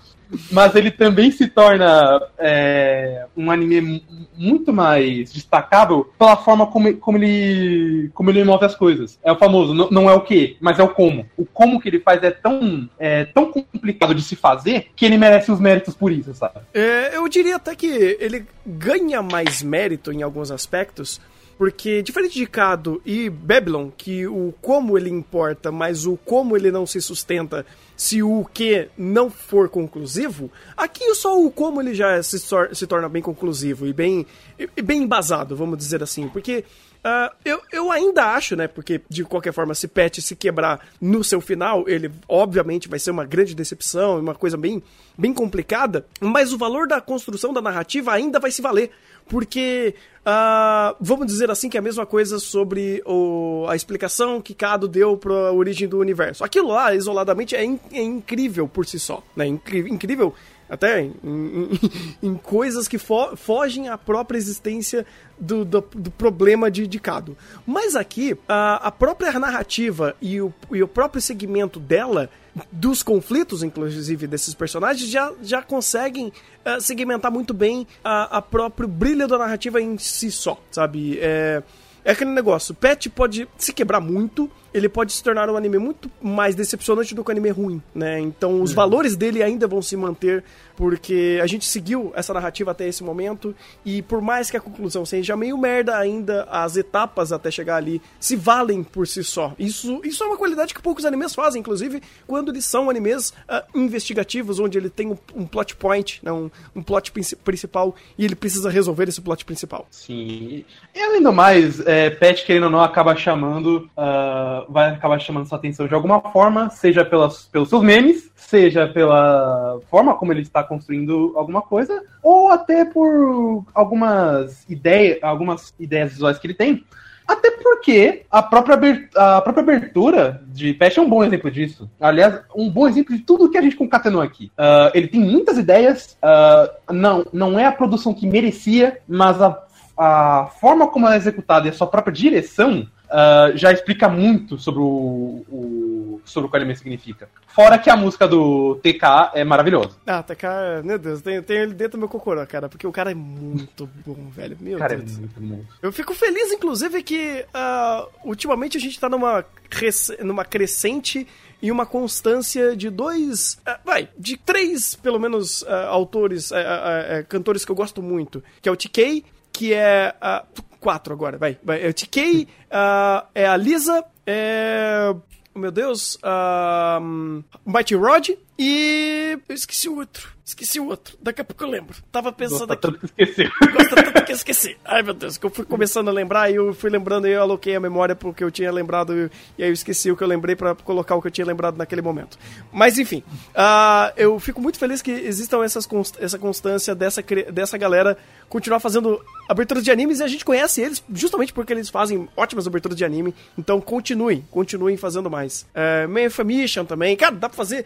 [SPEAKER 2] Mas ele também se torna é, um anime muito mais destacável pela forma como, como, ele, como ele move as coisas. É o famoso, não, é o que, mas é o como. O como que ele faz é tão, é, tão complicado de se fazer que ele merece os méritos por isso, sabe?
[SPEAKER 1] É, eu diria até que ele ganha mais mérito em alguns aspectos porque, diferente de Cado e Babylon, que o como ele importa, mas o como ele não se sustenta se o que não for conclusivo, aqui só o como ele já se, se torna bem conclusivo e bem, e bem embasado, vamos dizer assim. Porque Uh, eu, eu ainda acho, né? Porque de qualquer forma, se Pet se quebrar no seu final, ele obviamente vai ser uma grande decepção, uma coisa bem, bem complicada. Mas o valor da construção da narrativa ainda vai se valer. Porque, uh, vamos dizer assim, que é a mesma coisa sobre o, a explicação que Cado deu para a origem do universo. Aquilo lá, isoladamente, é, in, é incrível por si só. Né? incrível até em, em, em coisas que fo fogem à própria existência do, do, do, problema de, Cado. Mas aqui, a, a própria narrativa e o, e o próprio segmento dela, dos conflitos, inclusive, desses personagens, já, já conseguem uh, segmentar muito bem a, a próprio brilho da narrativa em si só, sabe? É, é aquele negócio, Pet pode se quebrar muito, ele pode se tornar um anime muito mais decepcionante do que um anime ruim, né? Então os uhum. valores dele ainda vão se manter porque a gente seguiu essa narrativa até esse momento e por mais que a conclusão seja meio merda ainda, as etapas até chegar ali se valem por si só. Isso, isso é uma qualidade que poucos animes fazem, inclusive quando eles são animes uh, investigativos, onde ele tem um, um plot point, né? um, um plot principal e ele precisa resolver esse plot principal.
[SPEAKER 2] Sim. E além do mais, é, Pet, querendo ou não, acaba chamando uh, vai acabar chamando sua atenção de alguma forma, seja pelas, pelos seus memes, seja pela forma como ele está construindo alguma coisa, ou até por algumas ideias, algumas ideias visuais que ele tem. Até porque a própria, a própria abertura de Patch é um bom exemplo disso. Aliás, um bom exemplo de tudo que a gente concatenou aqui. Uh, ele tem muitas ideias, uh, não, não é a produção que merecia, mas a, a forma como ela é executada e a sua própria direção uh, já explica muito sobre o, o, sobre o que o anime significa. Fora que a música do TK é maravilhosa.
[SPEAKER 1] Ah, TK, meu Deus, tem, tem ele dentro do meu cocorô, cara, porque o cara é muito bom, velho. Meu cara, é Deus. é muito bom. Eu fico feliz, inclusive, que uh, ultimamente a gente tá numa, numa crescente e uma constância de dois, uh, vai, de três, pelo menos, uh, autores, uh, cantores que eu gosto muito, que é o TK, que é quatro agora, vai. vai. É o TK, é a Lisa, é meu Deus, uh, Mighty Rod e. Eu esqueci o outro. Esqueci o outro. Daqui a pouco eu lembro. Tava pensando Gosta aqui. Tanto que esqueci. Gosta tanto que esqueci. Ai, meu Deus, que eu fui começando a lembrar e eu fui lembrando e eu aloquei a memória porque eu tinha lembrado e aí eu esqueci o que eu lembrei para colocar o que eu tinha lembrado naquele momento. Mas enfim, uh, eu fico muito feliz que existam essas const essa constância dessa, dessa galera continuar fazendo aberturas de animes e a gente conhece eles justamente porque eles fazem ótimas aberturas de anime. Então continuem, continuem fazendo mais. Uh, Man Mission também. Cara, dá pra fazer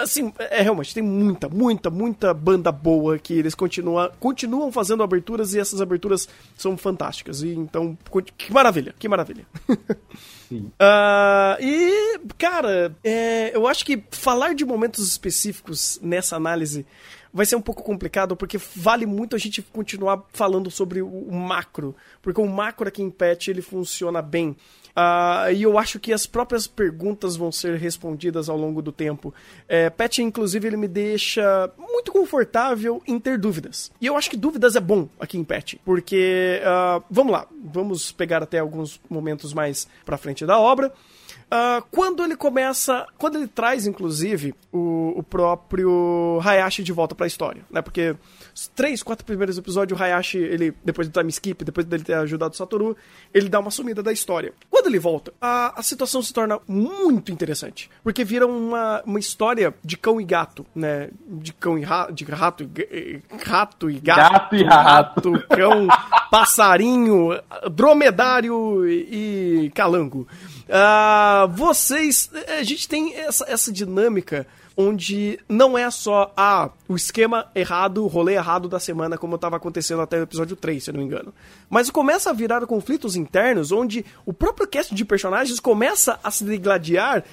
[SPEAKER 1] assim, é realmente, tem muita, muita, muita banda boa que eles continuam, continuam fazendo aberturas e essas aberturas são fantásticas. E então, que maravilha, que maravilha. Sim. Uh, e, cara, é, eu acho que falar de momentos específicos nessa análise vai ser um pouco complicado, porque vale muito a gente continuar falando sobre o macro, porque o macro aqui em Patch ele funciona bem. Uh, e eu acho que as próprias perguntas vão ser respondidas ao longo do tempo. É, inclusive, ele me deixa muito confortável em ter dúvidas. E eu acho que dúvidas é bom aqui em Patch, porque, uh, vamos lá, vamos pegar até alguns momentos mais pra frente da obra. Uh, quando ele começa. Quando ele traz, inclusive, o, o próprio Hayashi de volta para a história, né? Porque os três, quatro primeiros episódios, o Hayashi, ele, depois do time skip, depois dele ter ajudado o Satoru, ele dá uma sumida da história. Quando ele volta, a, a situação se torna muito interessante. Porque vira uma, uma história de cão e gato, né? De cão e rato, de rato e, rato e gato. Gato e rato. rato cão, passarinho, dromedário e, e calango. Uh, vocês. A gente tem essa, essa dinâmica onde não é só ah, o esquema errado, o rolê errado da semana, como estava acontecendo até o episódio 3, se eu não me engano. Mas começa a virar conflitos internos, onde o próprio cast de personagens começa a se degladiar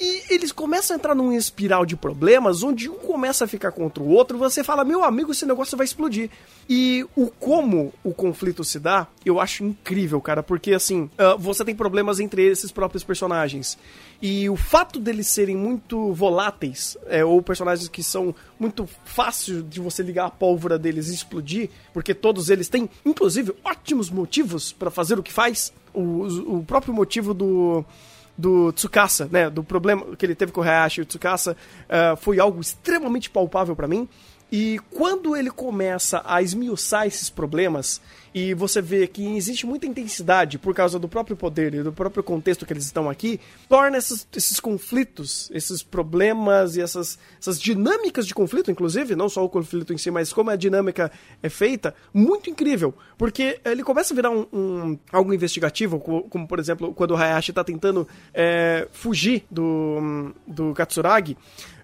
[SPEAKER 1] e eles começam a entrar num espiral de problemas onde um começa a ficar contra o outro, você fala, meu amigo, esse negócio vai explodir. E o como o conflito se dá, eu acho incrível, cara, porque assim, uh, você tem problemas entre esses próprios personagens. E o fato deles serem muito voláteis, é, ou personagens que são muito fácil de você ligar a pólvora deles e explodir, porque todos eles têm, inclusive, ótimos motivos para fazer o que faz. O, o próprio motivo do do Tsukasa, né, do problema que ele teve com o Hayashi e o Tsukasa, uh, foi algo extremamente palpável para mim. E quando ele começa a esmiuçar esses problemas, e você vê que existe muita intensidade por causa do próprio poder e do próprio contexto que eles estão aqui, torna esses, esses conflitos, esses problemas e essas, essas dinâmicas de conflito, inclusive, não só o conflito em si, mas como a dinâmica é feita, muito incrível. Porque ele começa a virar um, um algo investigativo, como, como, por exemplo quando o Hayashi está tentando é, fugir do, do Katsuragi.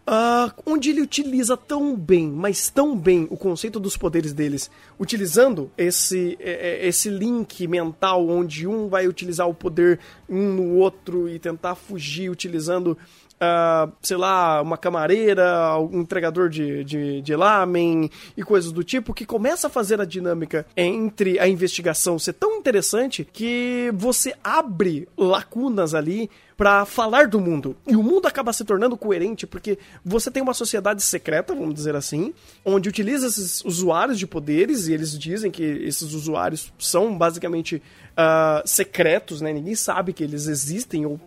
[SPEAKER 1] Uh, onde ele utiliza tão bem, mas tão bem, o conceito dos poderes deles, utilizando esse, é, é, esse link mental onde um vai utilizar o poder um no outro e tentar fugir utilizando Uh, sei lá, uma camareira, um entregador de, de, de lamen e coisas do tipo, que começa a fazer a dinâmica entre a investigação ser tão interessante que você abre lacunas ali para falar do mundo. E o mundo acaba se tornando coerente porque você tem uma sociedade secreta, vamos dizer assim, onde utiliza esses usuários de poderes e eles dizem que esses usuários são basicamente uh, secretos, né? Ninguém sabe que eles existem ou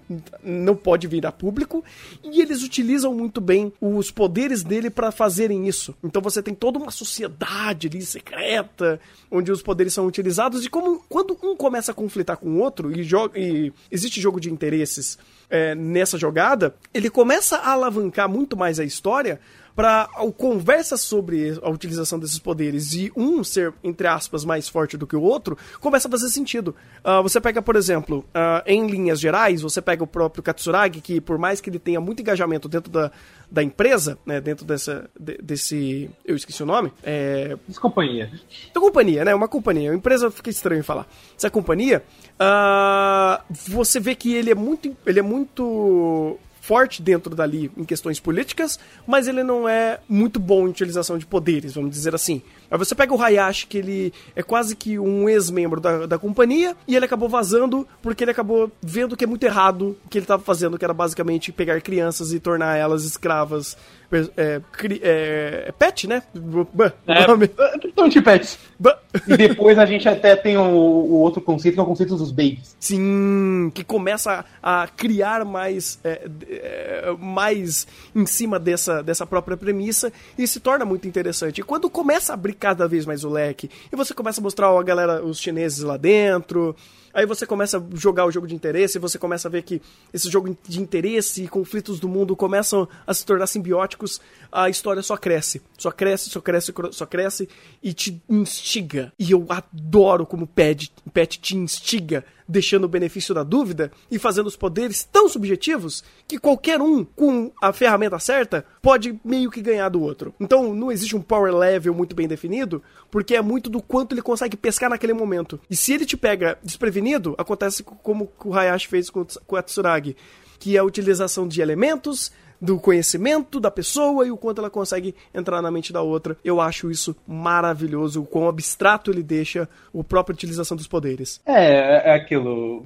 [SPEAKER 1] não pode vir a público. E eles utilizam muito bem os poderes dele para fazerem isso. Então você tem toda uma sociedade ali secreta, onde os poderes são utilizados. E como quando um começa a conflitar com o outro e, e existe jogo de interesses é, nessa jogada, ele começa a alavancar muito mais a história para conversa sobre a utilização desses poderes e um ser, entre aspas, mais forte do que o outro, começa a fazer sentido. Uh, você pega, por exemplo, uh, em linhas gerais, você pega o próprio Katsuragi, que por mais que ele tenha muito engajamento dentro da, da empresa, né, dentro dessa, de, desse, eu esqueci o nome, é...
[SPEAKER 2] companhia.
[SPEAKER 1] Da companhia, né, uma companhia, uma empresa fica estranho falar. Essa companhia, uh, você vê que ele é muito, ele é muito forte dentro dali em questões políticas, mas ele não é muito bom em utilização de poderes, vamos dizer assim. Aí você pega o Hayashi, que ele é quase que um ex-membro da, da companhia, e ele acabou vazando porque ele acabou vendo que é muito errado o que ele estava fazendo, que era basicamente pegar crianças e tornar elas escravas é, é, é, pet, né?
[SPEAKER 2] É, totalmente pets. E depois a gente até tem o, o, outro conceito, que é o conceito dos babies.
[SPEAKER 1] Sim, que começa a, criar mais, é, é, mais em cima dessa, dessa própria premissa e se torna muito interessante. E quando começa a abrir cada vez mais o leque, e você começa a mostrar a galera, os chineses lá dentro, Aí você começa a jogar o jogo de interesse, você começa a ver que esse jogo de interesse e conflitos do mundo começam a se tornar simbióticos, a história só cresce. Só cresce, só cresce, só cresce e te instiga. E eu adoro como o Pet, te instiga deixando o benefício da dúvida e fazendo os poderes tão subjetivos que qualquer um com a ferramenta certa pode meio que ganhar do outro. Então não existe um power level muito bem definido, porque é muito do quanto ele consegue pescar naquele momento. E se ele te pega desprevenido, acontece como o Hayashi fez com o Tsuragi, que é a utilização de elementos, do conhecimento da pessoa e o quanto ela consegue entrar na mente da outra. Eu acho isso maravilhoso, o quão abstrato ele deixa a própria utilização dos poderes.
[SPEAKER 2] É, é aquilo.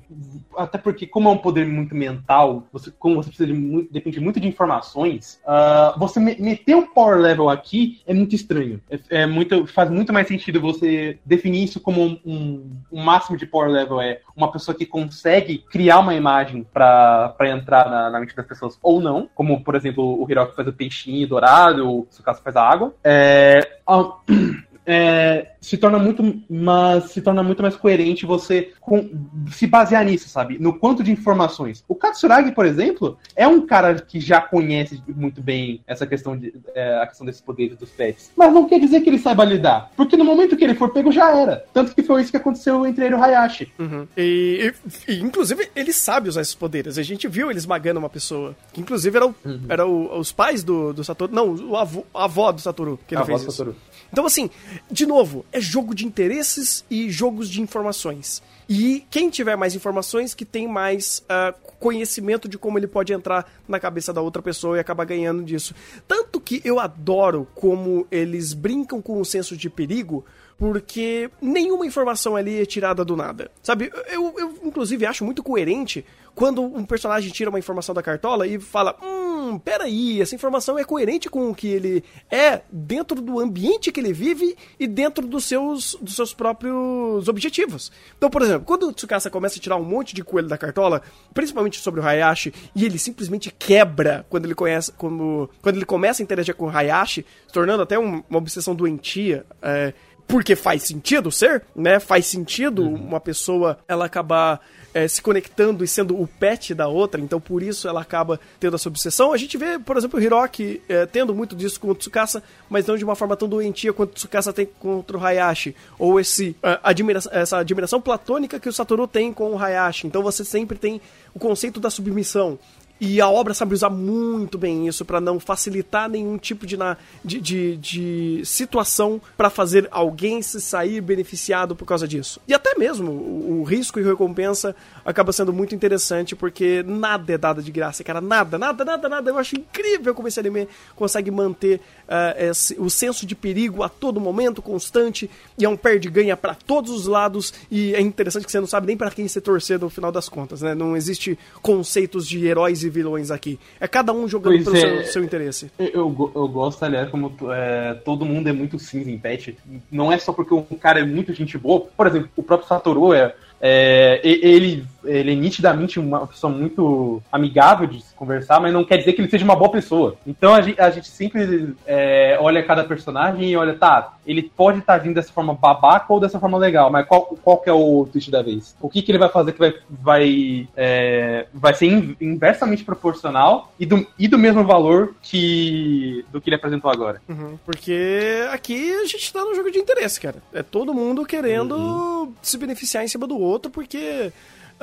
[SPEAKER 2] Até porque, como é um poder muito mental, você, como você precisa de muito, depende muito de informações, uh, você meter um power level aqui é muito estranho. É, é, muito, faz muito mais sentido você definir isso como um, um, um, máximo de power level é uma pessoa que consegue criar uma imagem para entrar na, na mente das pessoas ou não, como por exemplo, o Hiroki faz o peixinho dourado, o Tsukasa faz a água. É, é, se torna muito mas se torna muito mais coerente você com, se basear nisso, sabe? No quanto de informações. O Katsuragi, por exemplo, é um cara que já conhece muito bem essa questão de é, a questão desses poderes dos pets. Mas não quer dizer que ele saiba lidar, porque no momento que ele for pego já era. Tanto que foi isso que aconteceu entre ele e o Hayashi.
[SPEAKER 1] Uhum. E, e, e, inclusive ele sabe usar esses poderes. A gente viu ele esmagando uma pessoa, que inclusive era, o, uhum. era o, os pais do, do Satoru, não, o avô, a avó do Satoru que ele a fez isso. Satoru. Então, assim, de novo, é jogo de interesses e jogos de informações. E quem tiver mais informações, que tem mais uh, conhecimento de como ele pode entrar na cabeça da outra pessoa e acabar ganhando disso. Tanto que eu adoro como eles brincam com o senso de perigo, porque nenhuma informação ali é tirada do nada. Sabe, eu, eu inclusive acho muito coerente quando um personagem tira uma informação da cartola e fala: Hum, peraí, essa informação é coerente com o que ele é dentro do ambiente que ele vive e dentro dos seus, dos seus próprios objetivos. Então, por exemplo, quando o Tsukasa começa a tirar um monte de coelho da cartola, principalmente sobre o Hayashi, e ele simplesmente quebra quando ele conhece, quando, quando ele começa a interagir com o Hayashi, se tornando até um, uma obsessão doentia. É, porque faz sentido ser, né? Faz sentido uhum. uma pessoa ela acabar é, se conectando e sendo o pet da outra, então por isso ela acaba tendo essa obsessão. A gente vê, por exemplo, o Hiroki é, tendo muito disso com o Tsukasa, mas não de uma forma tão doentia quanto o Tsukasa tem contra o Hayashi, ou esse, uh, admira essa admiração platônica que o Satoru tem com o Hayashi. Então você sempre tem o conceito da submissão. E a obra sabe usar muito bem isso para não facilitar nenhum tipo de, na, de, de, de situação para fazer alguém se sair beneficiado por causa disso. E até mesmo o, o risco e recompensa acaba sendo muito interessante porque nada é dado de graça, cara. Nada, nada, nada, nada. Eu acho incrível como esse anime consegue manter uh, esse, o senso de perigo a todo momento, constante, e é um perde-ganha para todos os lados. E é interessante que você não sabe nem para quem se torcer no final das contas, né? Não existe conceitos de heróis e vilões aqui. É cada um jogando pois pelo é, seu, seu, interesse.
[SPEAKER 2] Eu, eu gosto, aliás, como é, todo mundo é muito cinza em patch. Não é só porque um cara é muito gente boa. Por exemplo, o próprio Satoru é é, ele, ele é nitidamente uma pessoa muito amigável de se conversar, mas não quer dizer que ele seja uma boa pessoa. Então a gente, a gente sempre é, olha cada personagem e olha, tá, ele pode estar tá vindo dessa forma babaca ou dessa forma legal, mas qual, qual que é o twist da vez? O que, que ele vai fazer que vai, vai, é, vai ser inversamente proporcional e do, e do mesmo valor que do que ele apresentou agora?
[SPEAKER 1] Uhum, porque aqui a gente tá num jogo de interesse, cara. É todo mundo querendo uhum. se beneficiar em cima do outro, porque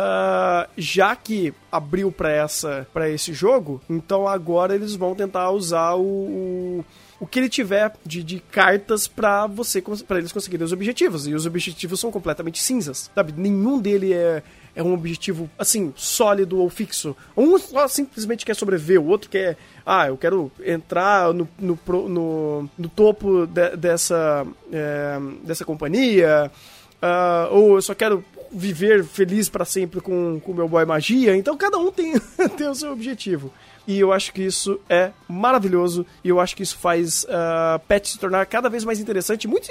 [SPEAKER 1] Uh, já que abriu para essa para esse jogo, então agora eles vão tentar usar o, o, o que ele tiver de, de cartas para você para eles conseguirem os objetivos e os objetivos são completamente cinzas, sabe? Nenhum dele é é um objetivo assim sólido ou fixo. Um só simplesmente quer sobreviver, o outro quer ah, eu quero entrar no, no, no, no topo de, dessa, é, dessa companhia, uh, ou eu só quero viver feliz para sempre com o meu boy magia. Então cada um tem, tem o seu objetivo. E eu acho que isso é maravilhoso. E eu acho que isso faz uh, Pet se tornar cada vez mais interessante, muito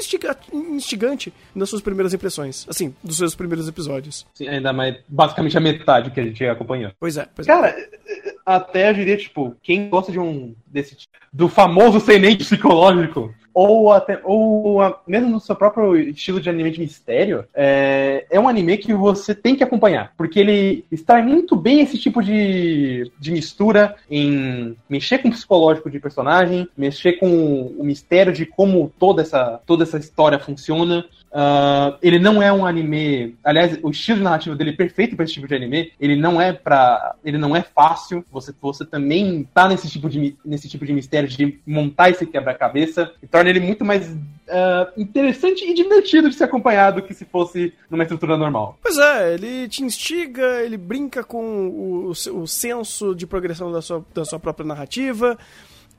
[SPEAKER 1] instigante nas suas primeiras impressões. Assim, dos seus primeiros episódios.
[SPEAKER 2] Sim, ainda mais basicamente a metade que a gente acompanhou.
[SPEAKER 1] Pois é, pois
[SPEAKER 2] é. Cara, até eu diria, tipo, quem gosta de um. desse do famoso semente psicológico ou até ou a, mesmo no seu próprio estilo de anime de mistério, é, é um anime que você tem que acompanhar, porque ele extrai muito bem esse tipo de, de mistura em mexer com o psicológico de personagem, mexer com o mistério de como toda essa, toda essa história funciona, Uh, ele não é um anime. Aliás, o estilo narrativo dele é perfeito para esse tipo de anime. Ele não é para, ele não é fácil. Você, você também tá nesse tipo de nesse tipo de mistério de montar esse quebra-cabeça e torna ele muito mais uh, interessante e divertido de ser acompanhado que se fosse numa estrutura normal.
[SPEAKER 1] Pois é, ele te instiga, ele brinca com o, o, o senso de progressão da sua, da sua própria narrativa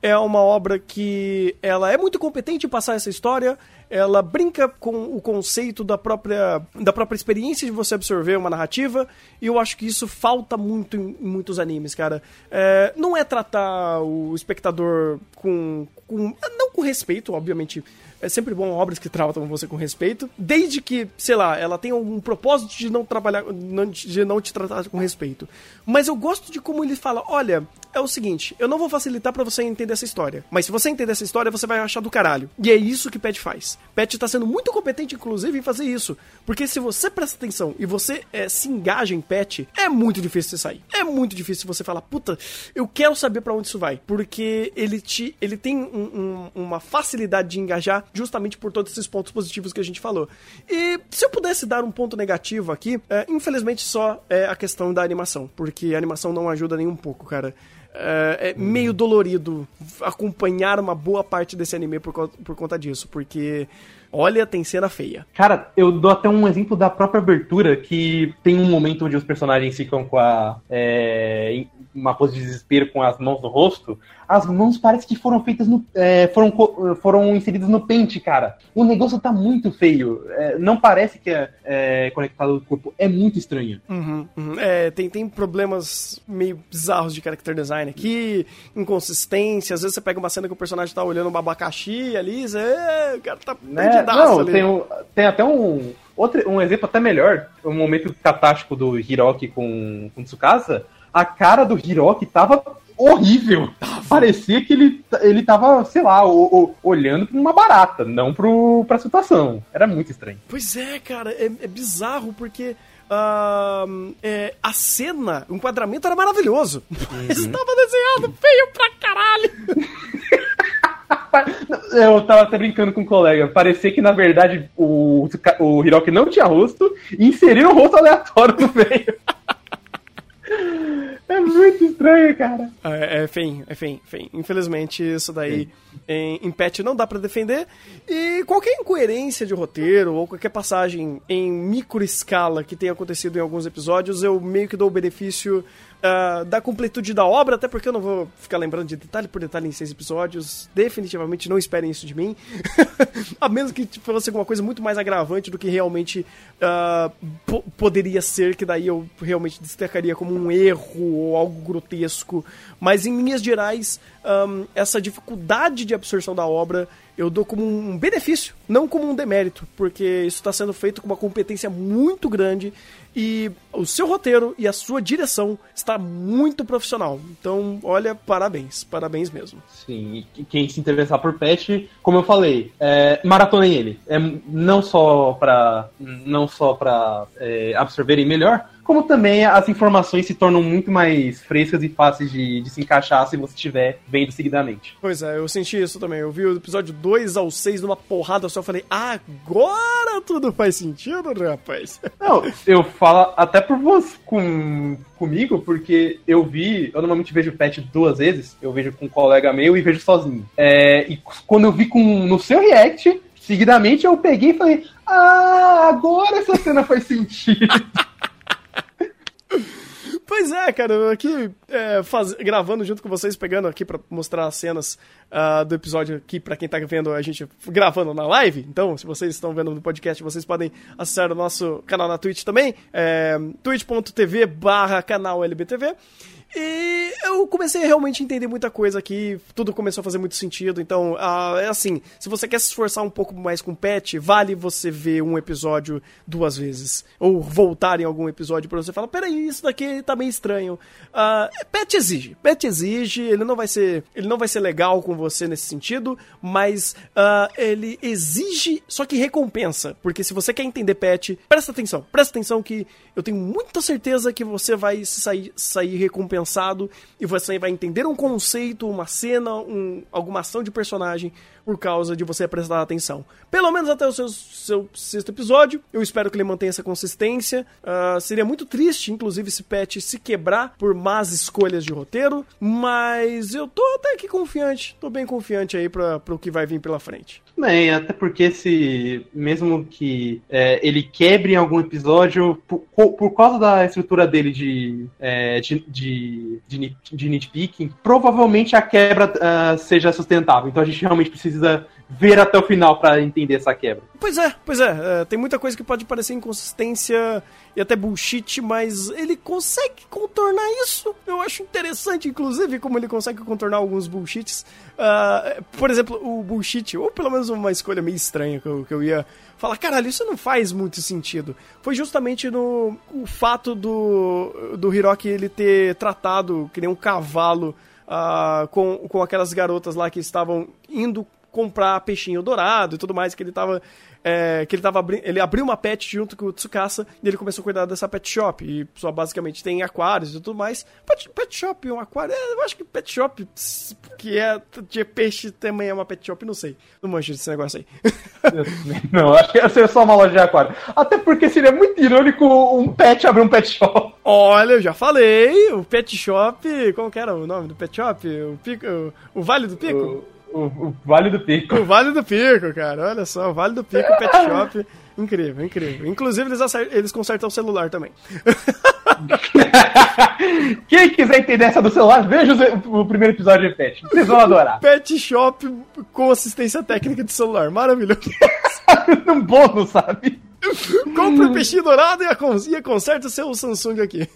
[SPEAKER 1] é uma obra que ela é muito competente em passar essa história, ela brinca com o conceito da própria, da própria experiência de você absorver uma narrativa, e eu acho que isso falta muito em, em muitos animes, cara. É, não é tratar o espectador com, com. Não com respeito, obviamente é sempre bom obras que tratam você com respeito, desde que, sei lá, ela tenha um propósito de não trabalhar, de não te tratar com respeito. Mas eu gosto de como ele fala, olha, é o seguinte, eu não vou facilitar para você entender essa história, mas se você entender essa história, você vai achar do caralho. E é isso que Pet faz. Pet tá sendo muito competente, inclusive, em fazer isso, porque se você presta atenção e você é, se engaja em Pet, é muito difícil você sair. É muito difícil você falar, puta, eu quero saber para onde isso vai, porque ele te, ele tem um, um, uma facilidade de engajar justamente por todos esses pontos positivos que a gente falou. E se eu pudesse dar um ponto negativo aqui, é, infelizmente só é a questão da animação, porque a animação não ajuda nem um pouco, cara. É, é meio dolorido acompanhar uma boa parte desse anime por, por conta disso, porque olha, tem cena feia.
[SPEAKER 2] Cara, eu dou até um exemplo da própria abertura, que tem um momento onde os personagens ficam com a. É, uma pose de desespero com as mãos no rosto, as mãos parece que foram feitas no. É, foram, foram inseridas no pente, cara. O negócio tá muito feio. É, não parece que é, é, conectado ao corpo. É muito estranho.
[SPEAKER 1] Uhum, uhum. É, tem, tem problemas meio bizarros de character design aqui, inconsistência. Às vezes você pega uma cena que o personagem tá olhando um abacaxi ali, e você, é, o cara tá
[SPEAKER 2] né? perdidaço Não, ali. Tem, um, tem até um. Outro, um exemplo até melhor, um momento catástrofe do Hiroki com, com Tsukasa, a cara do Hiroki tava horrível. Parecia que ele, ele tava, sei lá, o, o, olhando pra uma barata, não pro, pra situação. Era muito estranho.
[SPEAKER 1] Pois é, cara, é, é bizarro porque. Uh, é, a cena, o enquadramento era maravilhoso. Uhum. Estava desenhado feio pra
[SPEAKER 2] caralho. Eu tava até brincando com um colega. Parecia que, na verdade, o, o Hiroki não tinha rosto e inseriram um rosto aleatório no meio. Muito estranho, cara.
[SPEAKER 1] É, é feio, é feio, feio. Infelizmente, isso daí em, em patch não dá para defender. E qualquer incoerência de roteiro ou qualquer passagem em micro escala que tenha acontecido em alguns episódios, eu meio que dou o benefício uh, da completude da obra, até porque eu não vou ficar lembrando de detalhe por detalhe em seis episódios. Definitivamente não esperem isso de mim. a menos que tipo, fosse alguma coisa muito mais agravante do que realmente uh, poderia ser, que daí eu realmente destacaria como um erro ou algo grotesco. Mas em linhas gerais, um, essa dificuldade de absorção da obra eu dou como um benefício, não como um demérito, porque isso está sendo feito com uma competência muito grande e o seu roteiro e a sua direção está muito profissional. Então, olha, parabéns, parabéns mesmo.
[SPEAKER 2] Sim, e quem se interessar por Pet, como eu falei, é, maratonem ele. É não só para não só para é, absorverem melhor, como também as informações se tornam muito mais frescas e fáceis de, de se encaixar se você estiver vendo seguidamente.
[SPEAKER 1] Pois é, eu senti isso também. Eu vi o episódio 2 ao 6 numa porrada só, falei, agora tudo faz sentido, rapaz.
[SPEAKER 2] Não, eu falo até por você, com, comigo, porque eu vi, eu normalmente vejo o pet duas vezes, eu vejo com um colega meu e vejo sozinho. É, e quando eu vi com, no seu react, seguidamente eu peguei e falei, ah, agora essa cena faz sentido.
[SPEAKER 1] Pois é, cara, aqui é, faz, gravando junto com vocês, pegando aqui para mostrar as cenas uh, do episódio aqui para quem tá vendo a gente gravando na live. Então, se vocês estão vendo no podcast, vocês podem acessar o nosso canal na Twitch também, é, twitch.tv barra canal LBTV. E eu comecei a realmente entender muita coisa aqui, tudo começou a fazer muito sentido. Então, uh, é assim: se você quer se esforçar um pouco mais com pet, vale você ver um episódio duas vezes. Ou voltar em algum episódio pra você falar: peraí, isso daqui tá meio estranho. Uh, pet exige, pet exige, ele não vai ser. Ele não vai ser legal com você nesse sentido, mas uh, ele exige, só que recompensa. Porque se você quer entender pet, presta atenção, presta atenção que eu tenho muita certeza que você vai sair, sair recompensado e você vai entender um conceito, uma cena, um, alguma ação de personagem por causa de você prestar atenção. Pelo menos até o seu, seu sexto episódio. Eu espero que ele mantenha essa consistência. Uh, seria muito triste, inclusive, esse patch se quebrar por más escolhas de roteiro. Mas eu tô até aqui confiante. Tô bem confiante aí para o que vai vir pela frente.
[SPEAKER 2] Bem, até porque se mesmo que é, ele quebre em algum episódio, por, por causa da estrutura dele de, é, de, de, de, de nitpicking, provavelmente a quebra uh, seja sustentável. Então a gente realmente precisa ver até o final para entender essa quebra.
[SPEAKER 1] Pois é, pois é, é, Tem muita coisa que pode parecer inconsistência e até bullshit, mas ele consegue contornar isso. Eu acho interessante, inclusive, como ele consegue contornar alguns bullshits. Uh, por exemplo, o bullshit, ou pelo menos uma escolha meio estranha que eu, que eu ia falar, caralho, isso não faz muito sentido. Foi justamente no o fato do, do Hiroki ele ter tratado que nem um cavalo uh, com, com aquelas garotas lá que estavam indo comprar peixinho dourado e tudo mais, que ele tava é, que ele tava ele abriu uma pet junto com o Tsukasa e ele começou a cuidar dessa pet shop. E só basicamente tem aquários e tudo mais. Pet, pet shop, um aquário. É, eu acho que pet shop, que é de peixe também é uma pet shop, não sei. Não manjo desse negócio aí.
[SPEAKER 2] não, acho que ia ser só uma loja de aquário. Até porque seria muito irônico um pet abrir um pet shop.
[SPEAKER 1] Olha, eu já falei, o pet shop. Como que era o nome do pet shop? O, pico, o, o Vale do Pico?
[SPEAKER 2] O... O, o, Vale do Pico.
[SPEAKER 1] O Vale do Pico, cara. Olha só, o Vale do Pico Pet Shop. Incrível, incrível. Inclusive, eles, acertam, eles consertam o celular também.
[SPEAKER 2] Quem quiser entender essa do celular, veja o, primeiro episódio de Pet. Vocês vão adorar.
[SPEAKER 1] Pet Shop com assistência técnica de celular. Maravilhoso.
[SPEAKER 2] um bônus, sabe?
[SPEAKER 1] Compre o peixinho dourado e, a, e conserta o seu Samsung aqui.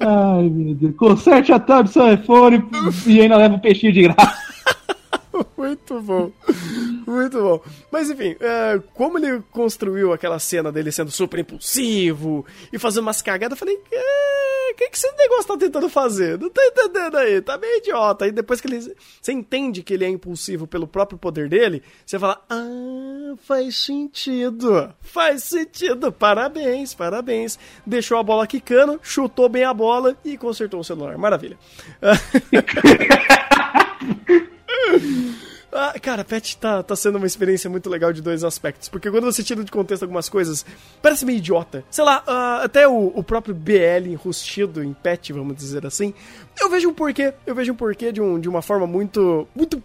[SPEAKER 2] Ai, meu Deus. Conserte a tab do seu iPhone e ainda leva o peixinho de graça.
[SPEAKER 1] Muito bom. Muito bom. Mas enfim, é, como ele construiu aquela cena dele sendo super impulsivo e fazendo umas cagadas, eu falei, o é, que, que esse negócio tá tentando fazer? Não tá entendendo aí, tá meio idiota. Aí depois que ele. Você entende que ele é impulsivo pelo próprio poder dele, você fala, ah, faz sentido. Faz sentido. Parabéns, parabéns. Deixou a bola quicando, chutou bem a bola e consertou o celular. Maravilha. Ah, cara, Pet tá, tá sendo uma experiência muito legal de dois aspectos. Porque quando você tira de contexto algumas coisas, parece meio idiota. Sei lá, uh, até o, o próprio BL enrustido em Pet, vamos dizer assim, eu vejo um porquê. Eu vejo um porquê de, um, de uma forma muito, muito,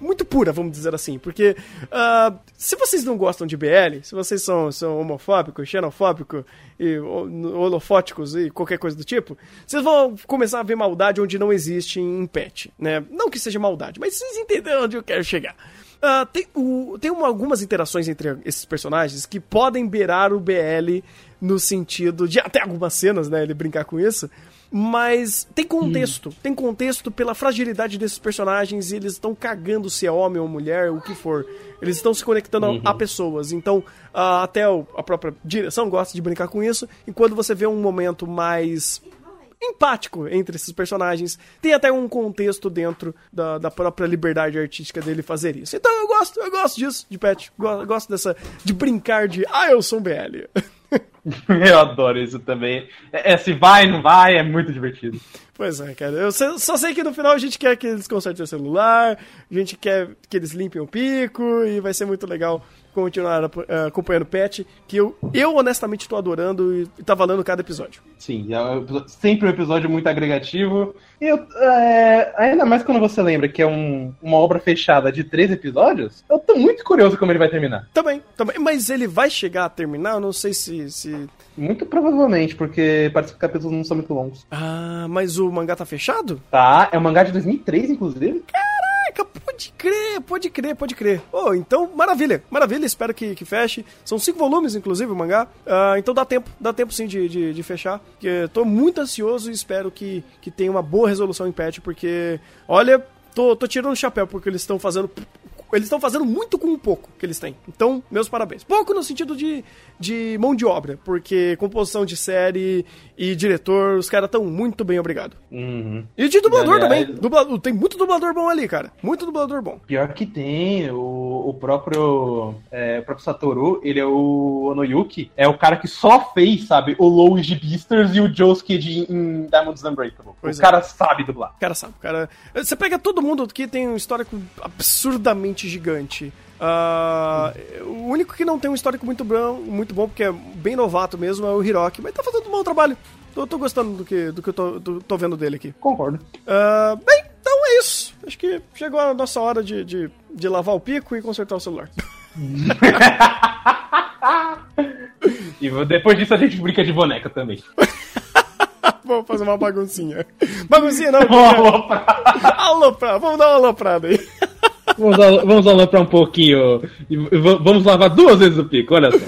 [SPEAKER 1] muito pura, vamos dizer assim. Porque uh, se vocês não gostam de BL, se vocês são, são homofóbicos, xenofóbicos e holofóticos e qualquer coisa do tipo, vocês vão começar a ver maldade onde não existe em Pet, né? Não que seja maldade, mas vocês entenderam onde eu quero chegar. Uh, tem o, tem uma, algumas interações entre esses personagens que podem beirar o BL no sentido de até algumas cenas, né? Ele brincar com isso. Mas tem contexto. Hum. Tem contexto pela fragilidade desses personagens e eles estão cagando se é homem ou mulher, o que for. Eles estão se conectando uhum. a, a, pessoas. Então, até o, a própria direção gosta de brincar com isso. E quando você vê um momento mais empático entre esses personagens. Tem até um contexto dentro da, da própria liberdade artística dele fazer isso. Então eu gosto, eu gosto disso, de Pet. Gosto dessa. de brincar de ah, eu sou um BL.
[SPEAKER 2] eu adoro isso também. É, é, se vai, não vai, é muito divertido.
[SPEAKER 1] Pois é, cara. Eu só sei que no final a gente quer que eles consertem o celular, a gente quer que eles limpem o pico e vai ser muito legal continuar uh, acompanhando o Pet, que eu, eu honestamente estou adorando e, e tá valendo cada episódio.
[SPEAKER 2] Sim, é sempre um episódio muito agregativo. E eu, é, ainda mais quando você lembra que é um, uma obra fechada de três episódios, eu tô muito curioso como ele vai terminar.
[SPEAKER 1] Também, também. Mas ele vai chegar a terminar? Eu não sei se. se...
[SPEAKER 2] Muito provavelmente, porque parece que os capítulos não são muito longos.
[SPEAKER 1] Ah, mas o mangá tá fechado?
[SPEAKER 2] Tá, é um mangá de 2003, inclusive.
[SPEAKER 1] Caraca, pode crer, pode crer, pode crer. Oh, então, maravilha, maravilha, espero que, que feche. São cinco volumes, inclusive, o mangá. Uh, então dá tempo, dá tempo sim de, de, de fechar. Tô muito ansioso e espero que, que tenha uma boa resolução em patch, porque, olha, tô, tô tirando o chapéu porque eles estão fazendo eles estão fazendo muito com o pouco que eles têm. Então, meus parabéns. Pouco no sentido de, de mão de obra, porque composição de série e diretor, os caras estão muito bem, obrigado.
[SPEAKER 2] Uhum.
[SPEAKER 1] E de dublador Aliás, também. Dublador, tem muito dublador bom ali, cara. Muito dublador bom.
[SPEAKER 2] Pior que tem. O, o próprio, é, o próprio Satoru, ele é o Onoyuki, é o cara que só fez, sabe, o Luigi Beasters e o Josuke de, em Diamonds Unbreakable. Pois o é. cara sabe dublar.
[SPEAKER 1] O cara sabe. O cara... Você pega todo mundo que tem um histórico absurdamente gigante. Uh, o único que não tem um histórico muito bom, muito bom, porque é bem novato mesmo, é o Hiroki, mas tá fazendo um bom trabalho. Tô, tô gostando do que, do que eu tô, tô, tô vendo dele aqui.
[SPEAKER 2] Concordo.
[SPEAKER 1] Uh, bem, então é isso. Acho que chegou a nossa hora de, de, de lavar o pico e consertar o celular.
[SPEAKER 2] e depois disso a gente brinca de boneca também.
[SPEAKER 1] Vamos fazer uma baguncinha. Baguncinha não. Vamos aloprar. aloprar. Vamos dar uma aloprada aí.
[SPEAKER 2] Vamos, vamos aloprar um pouquinho. Vamos lavar duas vezes o pico, olha só.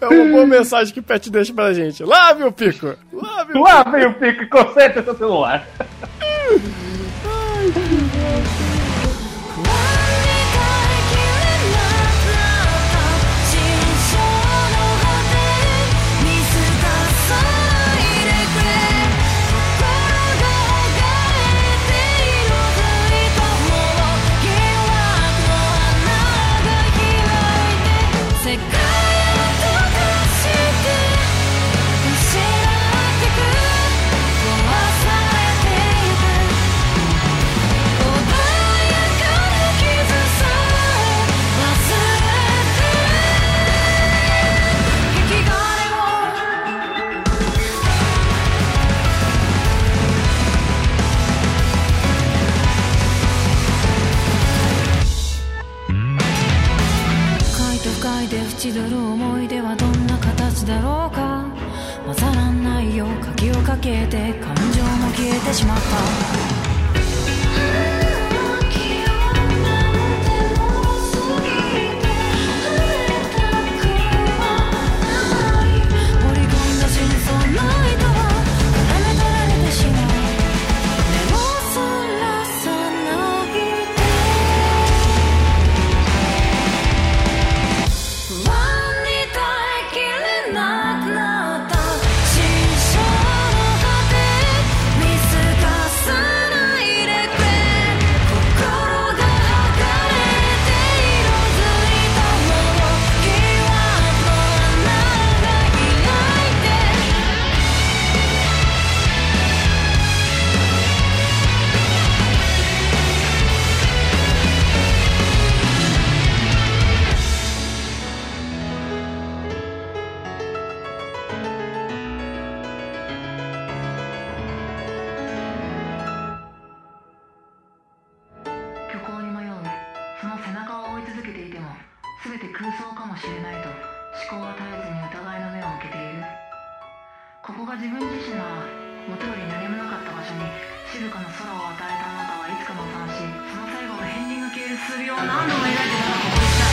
[SPEAKER 1] É uma boa mensagem que o Pet deixa pra gente. Lave o pico!
[SPEAKER 2] Lave o, Lave pico. o pico e conserte seu celular. Ai, que
[SPEAKER 3] その背中を追い続けていても全て空想かもしれないと思考は絶えずに疑いの目を向けている。ここが自分自身がもとより何もなかった場所に静かな空を与えたあなたはいつかも悲しいその最後の片鱗が消える数秒を何度も描いてならここにた。